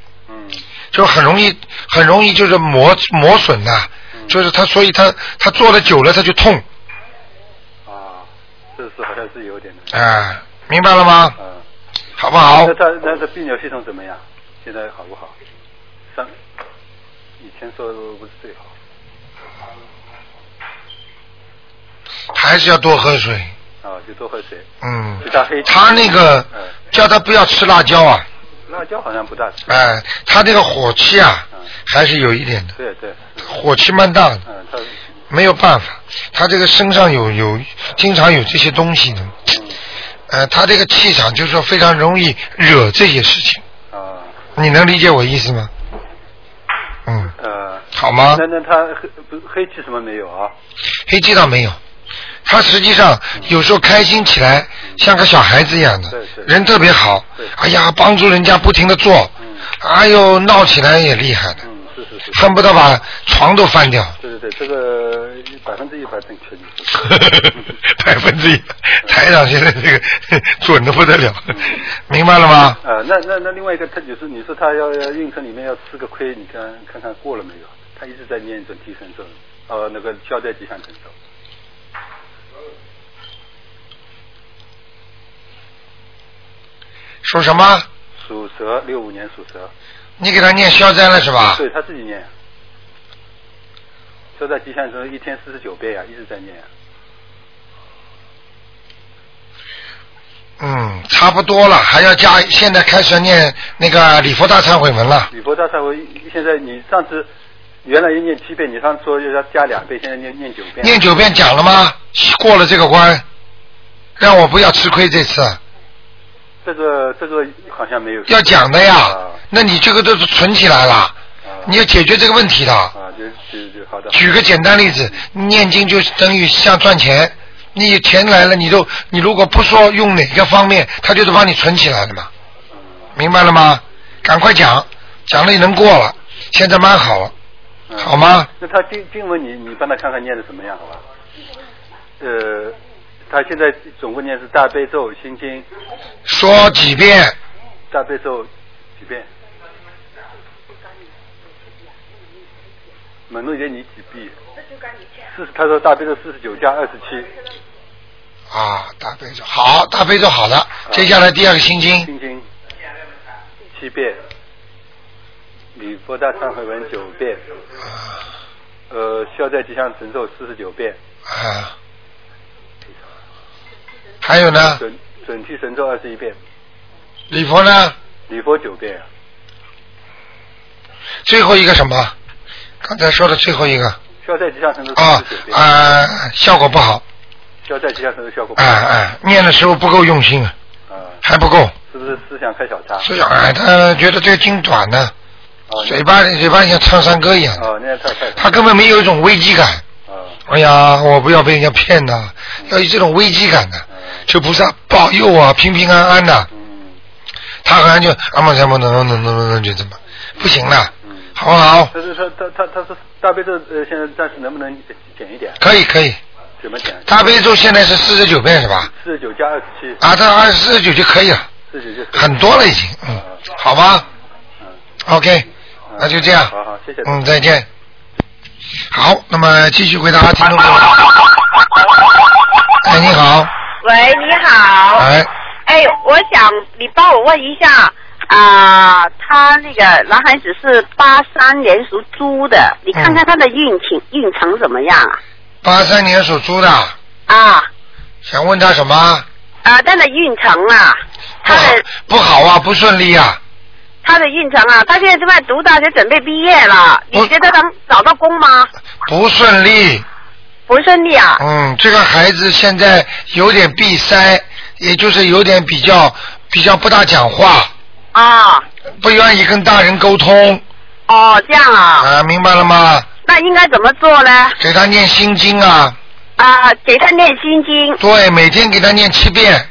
就很容易很容易就是磨磨损的，嗯就是他所以他他坐了久了他就痛，啊，这是好像是有点的。哎，明白了吗？嗯，好不好那？他那他泌尿系统怎么样？现在好不好？上以前说不是最好。还是要多喝水。啊，就多喝水。嗯就他黑，他那个嗯叫他不要吃辣椒啊，辣椒好像不大吃。哎，他这个火气啊还是有一点的，对对，火气蛮大的，嗯，他没有办法，他这个身上有有经常有这些东西的，呃，他这个气场就是说非常容易惹这些事情，啊。你能理解我意思吗？嗯，呃，好吗？那那他黑不黑气什么没有啊？黑气倒没有，他实际上有时候开心起来像个小孩子一样的人特别好，哎呀，帮助人家不停的做，哎呦，闹起来也厉害的，嗯，是是是。恨不得把床都翻掉。对对对，这个百分之一百正确你说。百分之一，台长现在这个准的不得了，明白了吗？呃，那那那另外一个，他就是你说他要要运程里面要吃个亏，你看看看过了没有？他一直在念准提神咒，呃，那个交代吉祥神咒。说什么？属蛇，六五年属蛇。你给他念消灾了是吧？对他自己念。消灾吉祥神咒一天四十九遍呀、一直在念呀、嗯，差不多了，还要加，现在开始念那个礼佛大忏悔文了。礼佛大忏悔，现在你上次原来念七遍，你上次说要加两倍，现在念念九遍。念九遍讲了吗？过了这个关，让我不要吃亏这次。这个这个好像没有。要讲的呀啊，那你这个都是存起来了，你要解决这个问题的。啊，就就就好的。举个简单例子，念经就等于像赚钱，你钱来了，你都你如果不说用哪个方面，他就是帮你存起来的嘛，明白了吗？赶快讲，讲了也能过了，现在蛮好了，好吗？那他经经文你你帮他看看念的怎么样，好吧？呃，他现在总共念是大悲咒、心经、说几遍，大悲咒几遍？门路点你几遍？四十，他说大悲咒四十九加二十七。啊，大悲咒。好，大悲咒好了，接下来第二个心经，心经。七遍，礼佛大忏悔文九遍，呃，消灾吉祥神咒四十九遍，啊，还有呢，准准提神咒二十一遍，礼佛呢，礼佛九遍啊。最后一个什么？刚才说的最后一个消灾吉祥神咒啊啊，效果不好，消灾吉祥神咒效果不哎好，哎，念的时候不够用心啊，啊，还不够。是不是思想开小差？思想哎，他觉得这个经短呢，嘴巴里嘴巴像唱山歌一样的，哦，那太太他根本没有一种危机感。哎呀，我不要被人家骗呐，要有这种危机感的，求菩萨保佑我平平安安的。嗯他好像就啊嘛什么能能能能能就这么，不行了，好不好？他是说他他他说大悲咒呃现在暂时能不能减一点？可以可以，怎么减？大悲咒现在是四十九遍是吧？四十九加二十七。啊，这二四十九就可以了，四十九就很多了已经，嗯，好吧。嗯？OK，那就这样，好好，谢谢。嗯，再见。好，那么继续回答听众朋友。哎，你好，喂，你好。哎，哎，我想你帮我问一下啊、他那个男孩子是八三年属猪的，你看看他的运情、运程怎么样啊？八三年属猪的，啊想问他什么？啊，他的运程啊，他的不好啊，不顺利啊。他的运程啊，他现在正在读大学，准备毕业了，你觉得能找到工吗？不顺利。不顺利啊？嗯，这个孩子现在有点闭塞，也就是有点比较比较不大讲话，啊，不愿意跟大人沟通。哦，这样啊，啊，明白了吗？那应该怎么做呢？给他念心经啊，啊，给他念心经对，每天给他念七遍。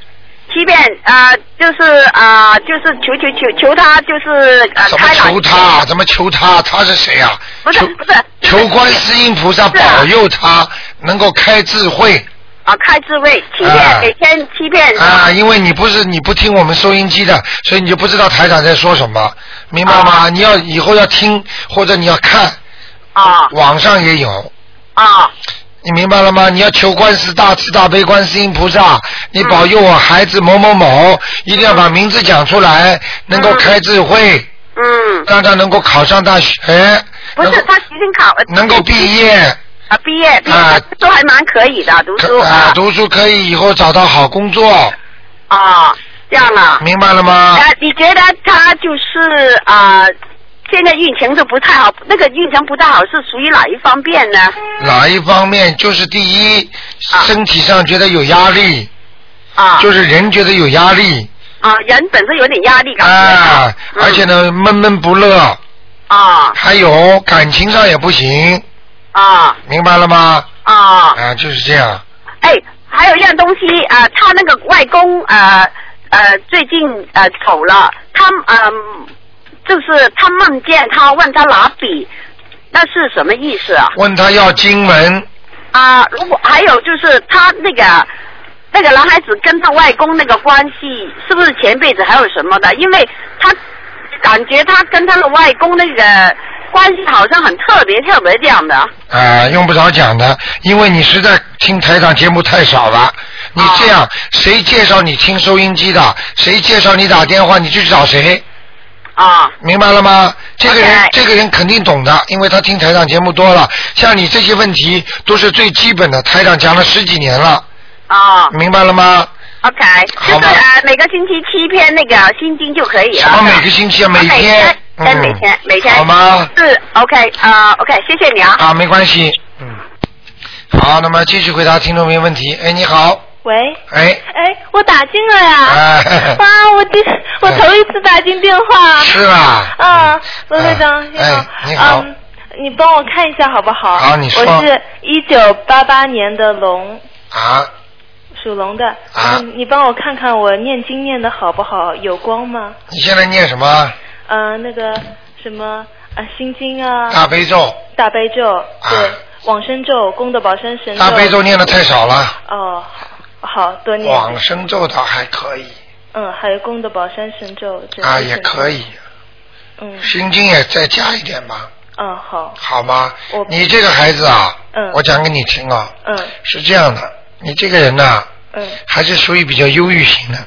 七遍啊、就是啊、就是求求求求他，就是呃怎么求他？怎么求他？他是谁啊、不是不是求观世音菩萨保佑他能够开智慧。啊，开智慧欺骗，啊。每天欺骗。啊！因为你不是你不听我们收音机的，所以你就不知道台长在说什么，明白吗？你要以后要听或者你要看啊，网上也有。啊。你明白了吗？你要求观世大慈大悲观世音菩萨，你保佑我孩子某某某，一定要把名字讲出来，能够开智慧，嗯，让他能够考上大学，不是他提前考，呃能够毕业。啊，毕业毕业啊。都还蛮可以的，读书啊，啊。读书可以以后找到好工作，啊，这样啊。明白了吗？啊，你觉得他就是啊、现在运程就不太好，那个运程不太好是属于哪一方面呢？哪一方面？就是第一，身体上觉得有压力，啊，就是人觉得有压力，啊，人本身有点压力感觉啊，嗯。而且呢闷闷不乐，啊。还有感情上也不行，啊明白了吗？啊，啊，就是这样，哎，还有一样东西啊、他那个外公呃呃最近呃走了，他嗯、就是他梦见他问他拿笔，那是什么意思啊？问他要经文，啊，如果还有就是他那个那个男孩子跟他外公那个关系，是不是前辈子还有什么的？因为他感觉他跟他的外公那个关系好像很特别特别这样的。啊，用不着讲的，因为你实在听台长节目太少了。你这样，谁介绍你听收音机的？谁介绍你打电话，你就去找谁。啊。明白了吗？这个人这个人肯定懂的，因为他听台长节目多了。像你这些问题都是最基本的，台长讲了十几年了。啊。明白了吗？OK，就是呃每个星期七篇那个心经就可以了。什么每个星期啊？每每天。哎，每天每天。好吗？是 OK 啊、o k 谢谢你啊。啊，没关系。嗯。好，那么继续回答听众朋友问题。哎，你好。喂。哎。哎，我打进了呀！哎哇，我第我头一次打进电话。是啊。啊，罗队长，你好。哎，你好。嗯，你帮我看一下好不好？好你说我是一九八八年的龙，啊，属龙的。啊。你帮我看看我念经念的好不好？有光吗？你现在念什么？呃，那个什么啊，心经啊。大悲咒。大悲咒，对，往生咒，功德宝山神咒。大悲咒念的太少了，哦，好，好多念。往生咒倒还可以嗯，还有功德宝山神咒。这啊，也可以。嗯。心经也再加一点吧，嗯，好。好吗我？你这个孩子啊，嗯我讲给你听啊，嗯是这样的，你这个人呐、嗯，还是属于比较忧郁型的。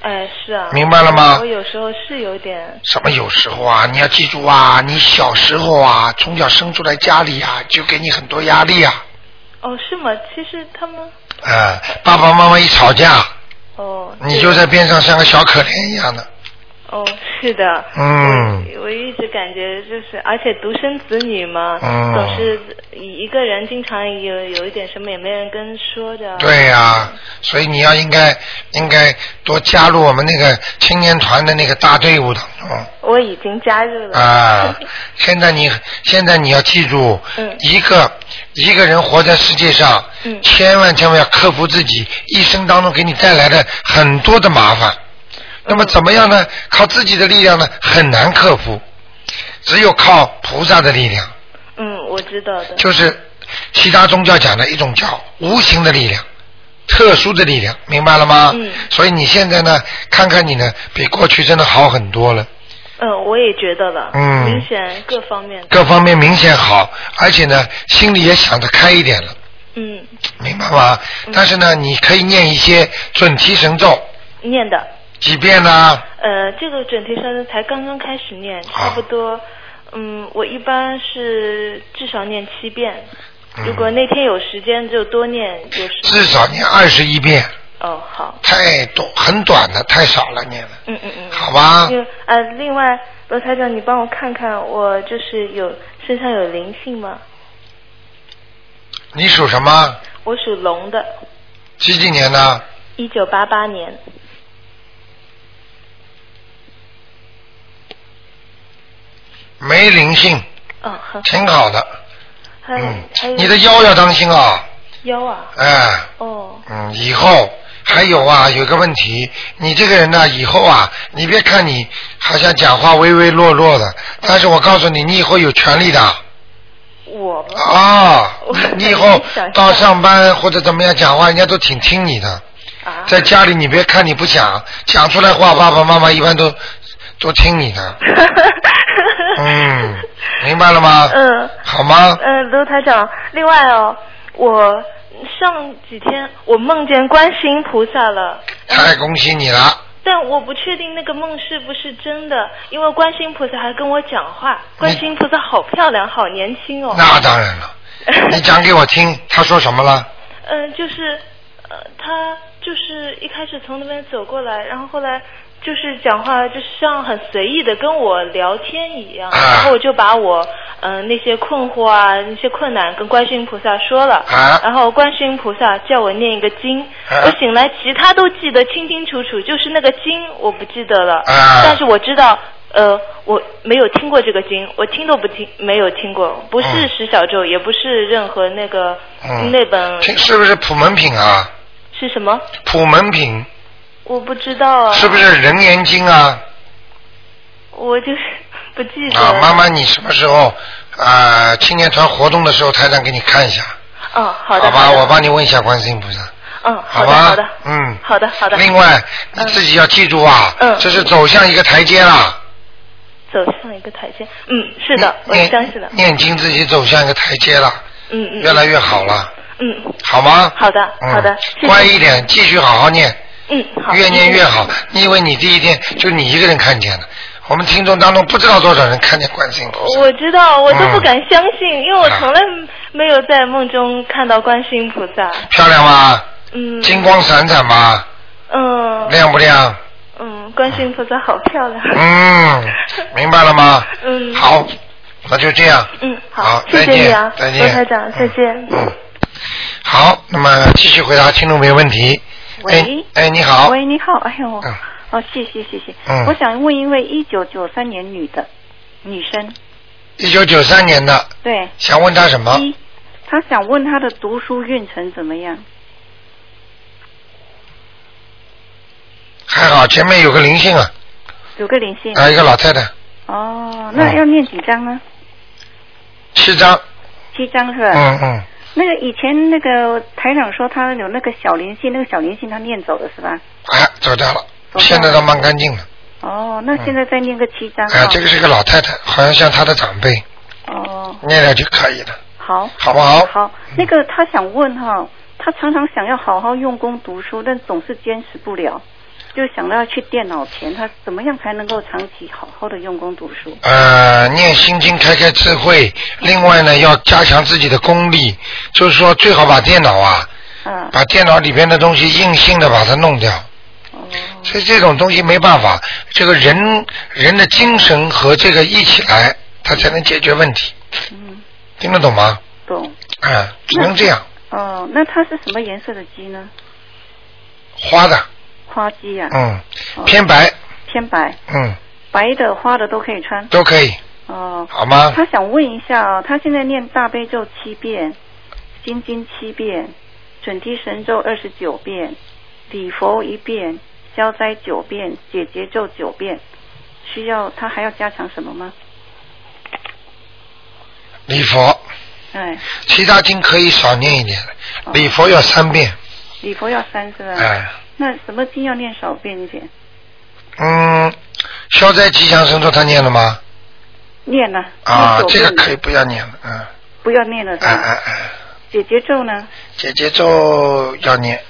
哎，是啊。明白了吗我有时候是有点，什么有时候啊？你要记住啊，你小时候啊，从小生出来家里啊，就给你很多压力啊。哦，是吗？其实他们，哎，爸爸妈妈一吵架，哦。你就在边上像个小可怜一样的。哦，是的。嗯。我一直感觉就是，而且独生子女嘛，嗯总是一个人，经常有有一点什么也没人跟说的。对呀、所以你要应该应该多加入我们那个青年团的那个大队伍当中我已经加入了。啊！现在你现在你要记住，嗯一个一个人活在世界上，嗯千万千万要克服自己一生当中给你带来的很多的麻烦。那么怎么样呢？靠自己的力量呢，很难克服，只有靠菩萨的力量，嗯，我知道的。就是其他宗教讲的一种叫无形的力量。特殊的力量，明白了吗？嗯。所以你现在呢，看看你呢，比过去真的好很多了，嗯，我也觉得了。嗯明显各方面。各方面明显好，而且呢，心里也想得开一点了，嗯，明白吗？但是呢，你可以念一些准提神咒，念的。几遍呢？呃，这个准提神才刚刚开始念，差不多。嗯，我一般是至少念七遍。如果那天有时间就多念，就是。至少念二十一遍，哦，好。太多很短的，太少了念的。嗯嗯嗯。好吧因为呃，另外罗台长，你帮我看看，我就是有身上有灵性吗？你属什么？我属龙的，几几年的？一九八八年。没灵性，挺好的。还有、还有你的腰要当心啊！腰啊。哎，哦。嗯，以后还有啊，有个问题，你这个人呢，以后啊，你别看你好像讲话唯唯诺诺的，但是我告诉你，你以后有权利的我吗？啊 我，你以后到上班或者怎么样讲话，人家都挺听你的。啊在家里，你别看你不讲，讲出来话，爸爸妈妈一般都都听你的。嗯，明白了吗？嗯。好吗？嗯，卢台长，另外哦，我上几天我梦见观世音菩萨了，太恭喜你了！但我不确定那个梦是不是真的，因为观世音菩萨还跟我讲话。观世音菩萨好漂亮，好年轻哦。那当然了，你讲给我听，他说什么了？嗯，就是呃，他就是一开始从那边走过来，然后后来就是讲话，就像很随意的跟我聊天一样，啊。然后我就把我嗯、呃那些困惑啊、那些困难跟观世音菩萨说了，啊。然后观世音菩萨叫我念一个经，啊。我醒来其他都记得清清楚楚，就是那个经我不记得了，啊。但是我知道。呃，我没有听过这个经，我听都不听，没有听过，不是嗯。十小咒，也不是任何那个、嗯。那本是不是普门品啊？是什么？普门品我不知道啊。是不是人言经啊？我就是不记得。啊，妈妈，你什么时候啊？青年团活动的时候，台长给你看一下，哦，好的。好吧？我帮你问一下观世音菩萨，嗯，好吧？好的，好的。嗯。好的，好的。另外，你自己要记住啊，嗯这是走向一个台阶了。走向一个台阶。嗯，是的，我念相信的。念经自己走向一个台阶了，嗯嗯。越来越好了，嗯，好吗？好的，嗯好的。乖一点，继续好好念，嗯，好。越念越好。你以为你第一天就你一个人看见了？我们听众当中不知道多少人看见观世音菩萨。我知道，我都不嗯敢相信，因为我从来没有在梦中看到观世音菩萨。漂亮吗？嗯。金光闪闪吗？嗯。亮不亮？嗯，观世音菩萨好漂亮。嗯，明白了吗？嗯。好，那就这样。嗯，好，谢再见谢你啊，再见罗台长，再见。嗯，好，那么继续回答听众朋友问题。喂哎，哎，你好。喂，你好，哎呦，嗯哦，谢谢谢谢，嗯我想问一位一九九三年女的女生，一九九三年的，对，想问她什么？一，她想问她的读书运程怎么样？还好，前面有个灵性啊，有个灵性。啊，一个老太太，哦，那要念几张呢？七张。七张是吧？嗯嗯，那个以前那个台长说他有那个小灵性，那个小灵性他念走了是吧？哎，走掉了，现在倒蛮干净了。哦，那现在再念个七张。哎，这个是个老太太，好像像她的长辈，哦，念了就可以了，好。好不好？好，那个他想问哈，他常常想要好好用功读书，但总是坚持不了，就想到要去电脑前，他怎么样才能够长期好好的用功读书？呃，念心经开开智慧，另外呢要加强自己的功力，就是说最好把电脑啊，嗯，把电脑里边的东西硬性的把它弄掉。哦所以这种东西没办法，这个人人的精神和这个一起来，他才能解决问题。嗯，听得懂吗？懂。哎、只能这样。哦，那它是什么颜色的鸡呢？花的，花鸡呀、嗯，哦偏白，偏白，嗯，白的、花的都可以穿。都可以。哦。好吗他想问一下啊，他现在念大悲咒七遍，心经七遍，准提神咒二十九遍，礼佛一遍，消灾九遍，解结咒九遍，需要他还要加强什么吗？礼佛，哎，其他经可以少念一点，礼佛要三遍。礼佛要三是吧？哎。那什么经要念少遍一点？嗯，消灾吉祥神咒他念了吗？念了。啊这个可以不要念了，嗯，不要念了？哎哎哎，解结咒呢？姐姐咒要念，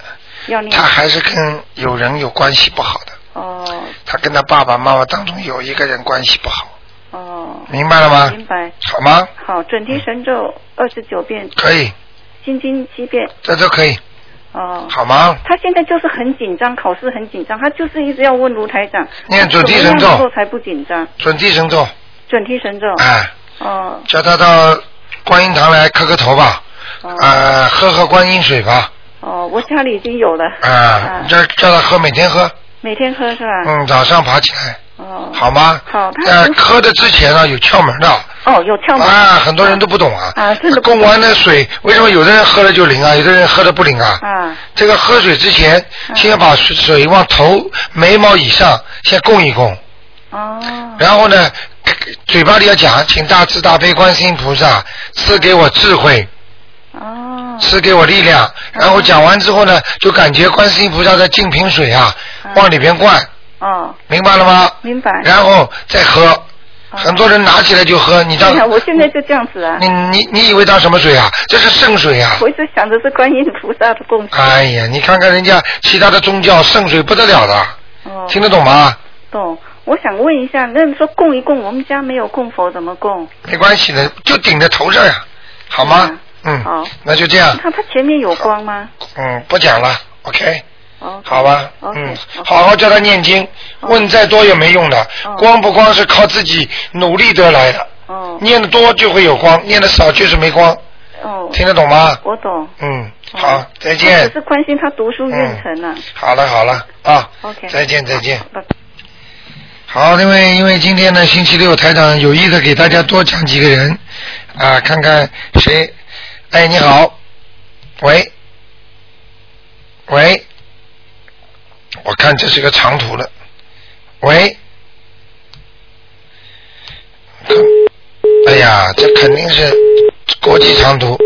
要念。他还是跟有人有关系不好的，哦他跟他爸爸妈妈当中有一个人关系不好，哦。明白了吗明白。好吗？好，准提神咒二十九遍，可以，心经七遍。这都可以，哦。好吗？他现在就是很紧张，考试很紧张，他就是一直要问卢台长，念准提神咒。才不紧张？准提神咒，准提神咒。哎，哦。叫他到观音堂来磕个头吧，哦。呃，喝喝观音水吧，哦，我家里已经有了，啊，叫叫他喝，每天喝，每天喝是吧？嗯，早上爬起来，哦。好吗？好，他呃，喝的之前呢有窍门的。哦，有窍门。啊，很多人都不懂啊。啊，真的供完的水，为什么有的人喝了就灵啊，有的人喝了不灵啊？啊。这个喝水之前，先要把水水往头眉毛以上先供一供。哦。然后呢，嘴巴里要讲，请大慈大悲观世音菩萨赐给我智慧。哦。赐给我力量，然后讲完之后呢，就感觉观世音菩萨在净瓶水啊，往里边灌，哦。明白了吗？明白。然后再喝，很多人拿起来就喝，你当对呀，我现在就这样子啊。你你你以为当什么水啊？这是圣水啊！我一直想着是观音菩萨的供水。哎呀，你看看人家其他的宗教圣水不得了的，哦，听得懂吗？懂。我想问一下，那你说供一供，我们家没有供佛，怎么供？没关系的，就顶在头上呀，好吗？嗯，好，那就这样，看它前面有光吗？嗯，不讲了，OK，哦，好吧嗯，好好教他念经，问再多也没用的，光不光是靠自己努力得来的，哦，念的多就会有光，念的少就是没光，哦，听得懂吗？我懂。嗯，好，再我见只，是关心他读书运程呢。好了好了啊，OK，再见再见。好，因为因为今天呢星期六，台长有意的给大家多讲几个人啊，看看谁。哎，你好，喂，喂，我看这是个长途的，喂，哎呀，这肯定是国际长途。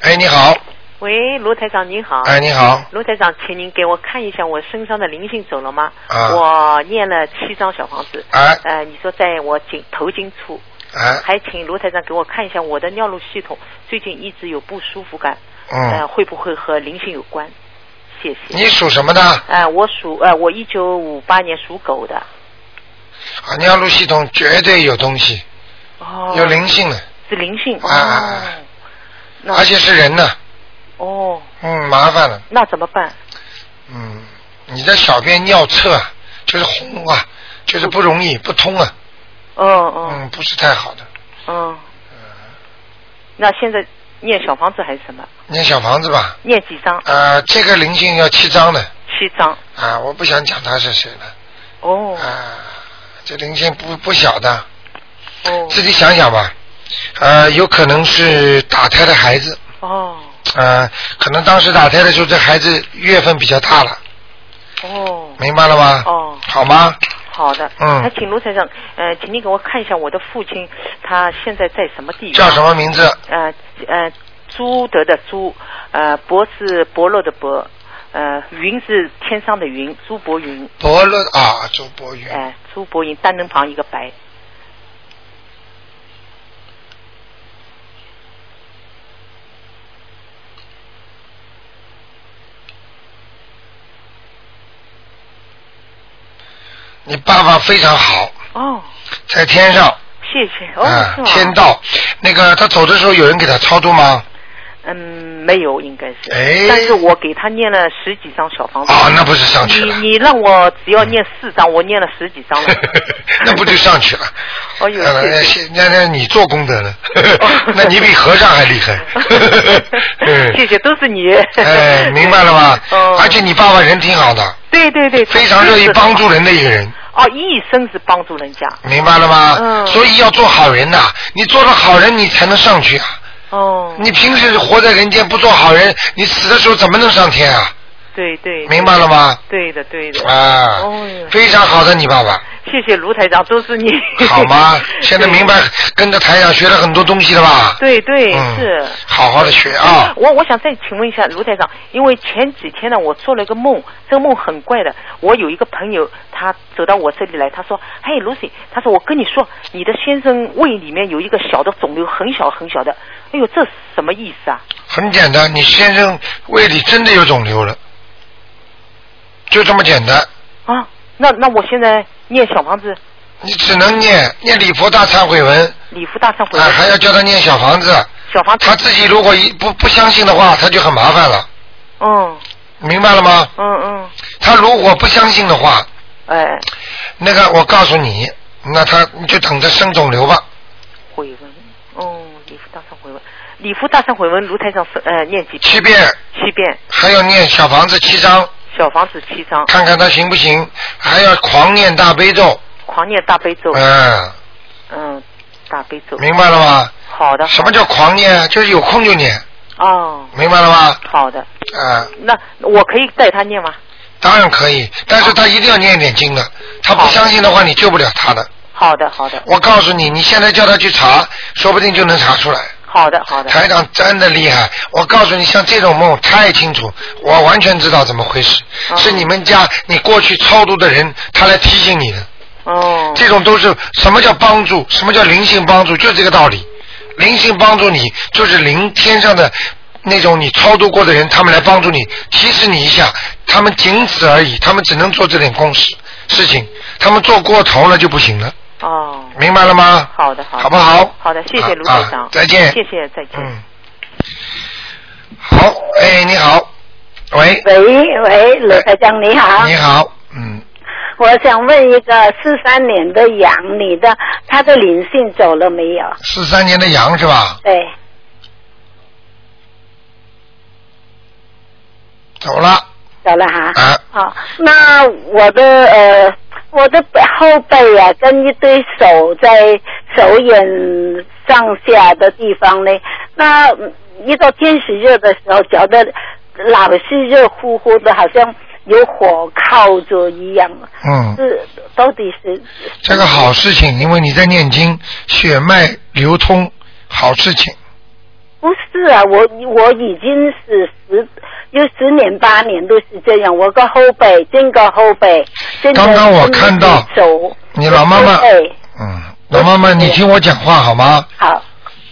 哎，你好，喂，卢台长您好。哎你好卢台长，请您给我看一下我身上的灵性走了吗？啊我念了七张小房子。啊呃，你说在我颈头颈处。啊还请卢台长给我看一下我的尿路系统最近一直有不舒服感。嗯呃，会不会和灵性有关？谢谢。你属什么的？呃，我属呃，我一九五八年属狗的。啊，尿路系统绝对有东西，哦。有灵性的，是灵性。啊！而且是人呢，哦，嗯，麻烦了，那怎么办？嗯，你的小便尿侧啊，就是红啊，就是不容易不通啊，哦哦嗯，不是太好的。嗯。那现在念小房子还是什么？念小房子吧，念几张？呃，这个灵性要七张的，七张。啊，我不想讲他是谁了，哦。啊，这灵性不不小的，哦。自己想想吧，呃，有可能是打胎的孩子，哦呃，可能当时打胎的时候，这孩子月份比较大了，哦。明白了吗？哦。好吗？好的。嗯还请卢先生，呃，请您给我看一下我的父亲，他现在在什么地方？叫什么名字？呃呃，朱德的朱，呃，博是伯乐的伯，呃，云是天上的云，朱伯云。伯乐啊，朱伯云。哎、朱伯云，单人旁一个白。你爸爸非常好，哦，在天上，谢谢。哦？天道。那个他走的时候有人给他超度吗？嗯，没有，应该是。哎但是我给他念了十几张小房子。啊那不是上去了你你让我只要念四张，我念了十几张了。那不就上去了？哦 呦，呃那。那那你做功德了，那你比和尚还厉害。嗯谢谢，都是你。哎，明白了吧？哦而且你爸爸人挺好的，对对对，非常乐意帮助人的一个人，哦，一生是帮助人家。明白了吗？嗯所以要做好人呐、你做了好人，你才能上去啊。哦。你平时活在人间不做好人，你死的时候怎么能上天啊？对对。明白了吗？对的对的。啊哦，非常好的你爸爸，谢谢卢台长，都是你。好吗？现在明白跟着台长学了很多东西了吧？对对、嗯是。好好的学啊。我我想再请问一下卢台长，因为前几天呢，我做了一个梦，这个梦很怪的。我有一个朋友，他走到我这里来，他说：“嘿，Lucy，他说我跟你说，你的先生胃里面有一个小的肿瘤，很小很小的。哎呦，这什么意思啊？很简单，你先生胃里真的有肿瘤了，就这么简单。啊，那那我现在念小房子，你只能念念礼佛大忏悔文，礼佛大忏悔啊，文，还要叫他念小房子。小房子。他自己如果一不不相信的话，他就很麻烦了，嗯明白了吗？嗯嗯，他如果不相信的话，哎，那个我告诉你，那他你就等着生肿瘤吧。悔文，哦，礼佛大忏悔文，礼佛大忏悔文，卢台上是呃念几遍？七遍，七遍，还要念小房子七章，小房子七张，看看他行不行，还要狂念大悲咒，狂念大悲咒，嗯，嗯，大悲咒，明白了吗？好的。什么叫狂念？就是有空就念，哦，明白了吗？好的，啊，那我可以带他念吗？当然可以，但是他一定要念一点经的，他不相信的话，你救不了他的。好的，好的，我告诉你，你现在叫他去查，说不定就能查出来。好的，好的。台长真的厉害，我告诉你，像这种梦太清楚，我完全知道怎么回事，哦是你们家你过去超度的人，他来提醒你的。哦。这种都是什么叫帮助？什么叫灵性帮助？就这个道理。灵性帮助你，就是灵天上的那种你超度过的人，他们来帮助你，提示你一下，他们仅此而已，他们只能做这点公事事情，他们做过头了就不行了，哦，明白了吗？好的，好的，好不好？好的，谢谢啊卢台长啊，再见谢谢，再见。嗯，好，哎，你好，喂，喂喂，罗台长你好。你好，嗯，我想问一个四三年的羊你的，他的灵性走了没有？四三年的羊是吧？对，走了，走了哈。啊。好，那我的呃，我的后背啊，跟一堆手在手眼上下的地方呢，那嗯一到天时热的时候，觉得老是热乎乎的，好像有火靠着一样。嗯，是到底是这个好事情，因为你在念经，血脉流通，好事情。不是啊，我我已经是十有十年八年都是这样，我个后背，整个后背，真的刚刚我看到手，你老妈妈嗯，老妈妈，你听我讲话好吗？好。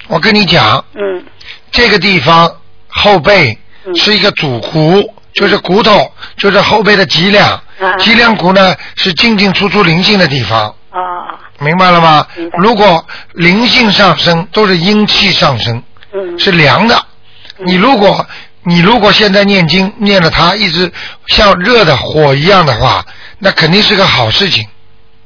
我跟你讲，嗯，这个地方后背是一个主骨，就是骨头，就是后背的脊梁。啊。脊梁骨呢是进进出出灵性的地方，啊，明白了吗？如果灵性上升，都是阴气上升，嗯，是凉的。你如果你如果现在念经念了它，一直像热的火一样的话，那肯定是个好事情。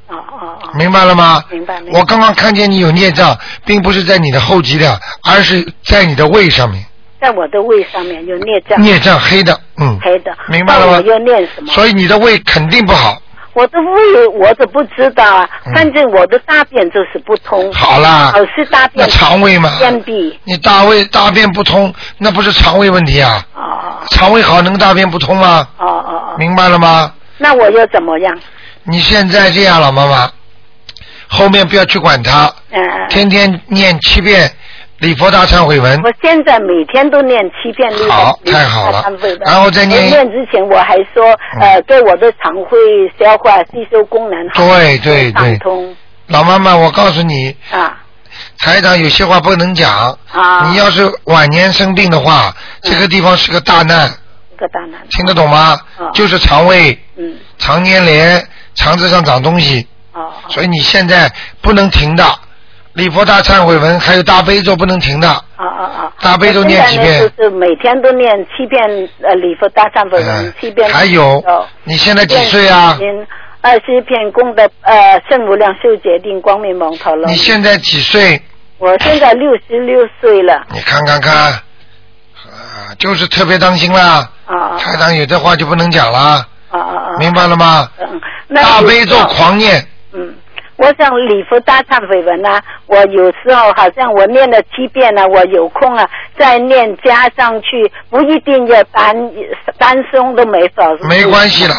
哦哦哦明白了吗？明白明白。我刚刚看见你有孽障，并不是在你的后脊梁，而是在你的胃上面，在我的胃上面有孽障，孽障黑的，嗯，黑的，明白了吗我要念什么？所以你的胃肯定不好。我的胃我都不知道啊，反正我的大便就是不通。嗯好啦老是大便。那肠胃嘛便秘。你大胃大便不通，那不是肠胃问题啊？肠胃好能大便不通吗？哦哦哦。明白了吗？那我要怎么样？你现在这样，老妈妈，后面不要去管他，嗯。天天念七遍礼佛大忏悔文，我现在每天都念七遍礼好太好了。然后再念念之前我还说，呃，对我的肠胃消化吸收功能好，对对对。老妈妈，我告诉你，啊。台长有些话不能讲。啊，你要是晚年生病的话，这个地方是个大难，一个大难。听得懂吗？啊。就是肠胃，嗯，肠粘连，肠子上长东西。哦。所以你现在不能停的，礼佛大忏悔文还有大悲咒不能停的。啊啊啊！大悲咒念几遍就是每天都念七遍呃礼佛大忏悔文，七遍。嗯还有你现在几岁啊？二十一片功德呃圣无量寿决定光明蒙头了。你现在几岁？我现在六十六岁了。你看看看，啊，就是特别当心啦。啊台长有的话就不能讲了，啊啊啊！明白了吗？嗯，大悲咒狂念，嗯，我想礼佛大忏悔文呢、我有时候好像我念了七遍了，我有空啊再念加上去，不一定要单单声都没少。没关系了。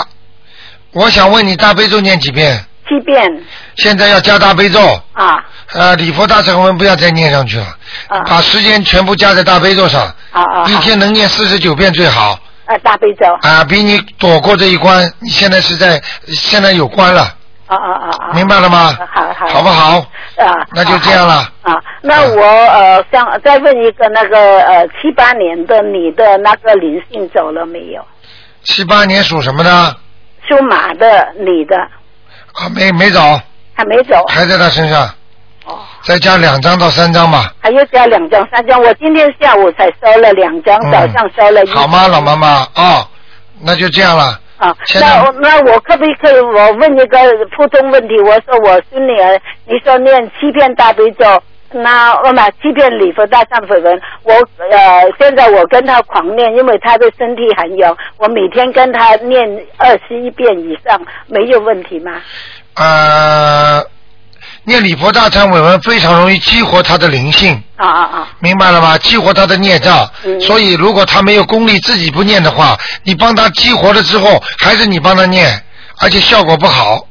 我想问你，大悲咒念几遍？七遍现在要加大悲咒，啊呃，礼佛大忏悔文不要再念上去了，啊把时间全部加在大悲咒上，啊啊！一天能念四十九遍最好。啊大悲咒啊，比你躲过这一关，你现在是在现在有关了，啊啊啊啊！明白了吗？好好好不好？啊，那就这样了。啊，那我呃想再问一个那个呃七八年的你的那个灵性走了没有？七八年属什么的？属马的女的啊，没没走，还没走，还在他身上。哦。再加两张到三张吧，还要加两张三张。我今天下午才收了两张，嗯早上收了一张。好吗，老妈妈？哦，那就这样了。啊，那我那我可不可以我问一个普通问题？我说我孙女儿，你说念七遍大悲咒，那我买七遍礼佛大忏悔文，我呃现在我跟她狂念，因为她的身体很有，我每天跟她念二十一遍以上，没有问题吗？呃，念礼佛大忏悔文非常容易激活他的灵性，啊啊啊！明白了吗？激活他的孽障。嗯所以如果他没有功力，自己不念的话，你帮他激活了之后，还是你帮他念，而且效果不好。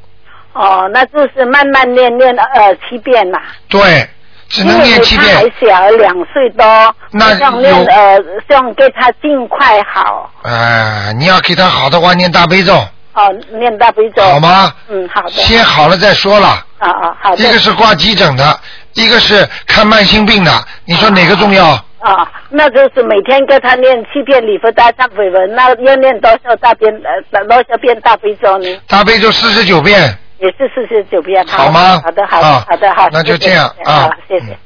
哦，那就是慢慢念念呃七遍嘛。对，只能念七遍。还小，两岁多，那想念有呃，想给他尽快好。哎、你要给他好的话，念大悲咒。哦，念大悲咒。好吗？嗯，好的。先好了再说了。啊啊，好的。一个是挂急诊的，一个是看慢性病的，你说哪个重要？啊，那就是每天跟他念七遍礼佛大忏悔文，那要念多少大遍呃多少遍大悲咒呢？大悲咒四十九遍。也是四十九遍。好吗好的，好的，啊好的，好。那就这样啊谢谢。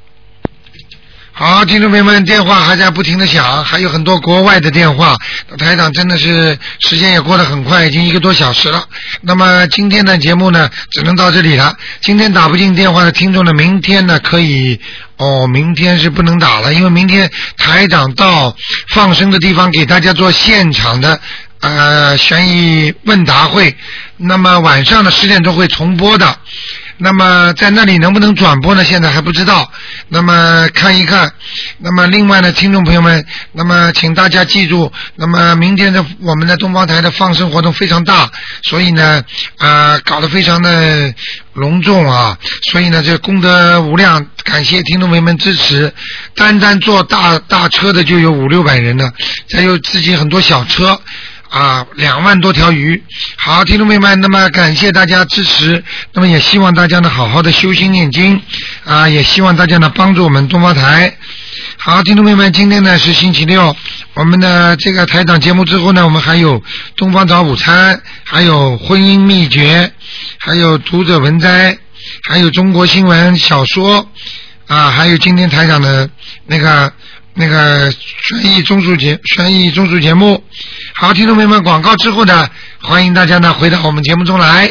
好，听众朋友们，电话还在不停的响，还有很多国外的电话。台长真的是时间也过得很快，已经一个多小时了。那么今天的节目呢，只能到这里了。今天打不进电话的听众呢，明天呢可以哦，明天是不能打了，因为明天台长到放生的地方给大家做现场的呃悬疑问答会。那么晚上的十点钟会重播的。那么在那里能不能转播呢？现在还不知道。那么看一看。那么另外呢，听众朋友们，那么请大家记住，那么明天的我们的东方台的放生活动非常大，所以呢，啊、搞得非常的隆重啊，所以呢，这功德无量，感谢听众朋友们支持。单单坐大大车的就有五六百人呢，再有自己很多小车。啊，两万多条鱼。好，听众朋友们，那么感谢大家支持，那么也希望大家呢好好的修心念经啊，也希望大家呢帮助我们东方台。好，听众朋友们，今天呢是星期六，我们的这个台长节目之后呢，我们还有东方早午餐，还有婚姻秘诀，还有读者文摘，还有中国新闻小说啊，还有今天台长的那个那个悬疑综述节悬疑综述节目。好，听众朋友们，广告之后呢，欢迎大家呢回到我们节目中来。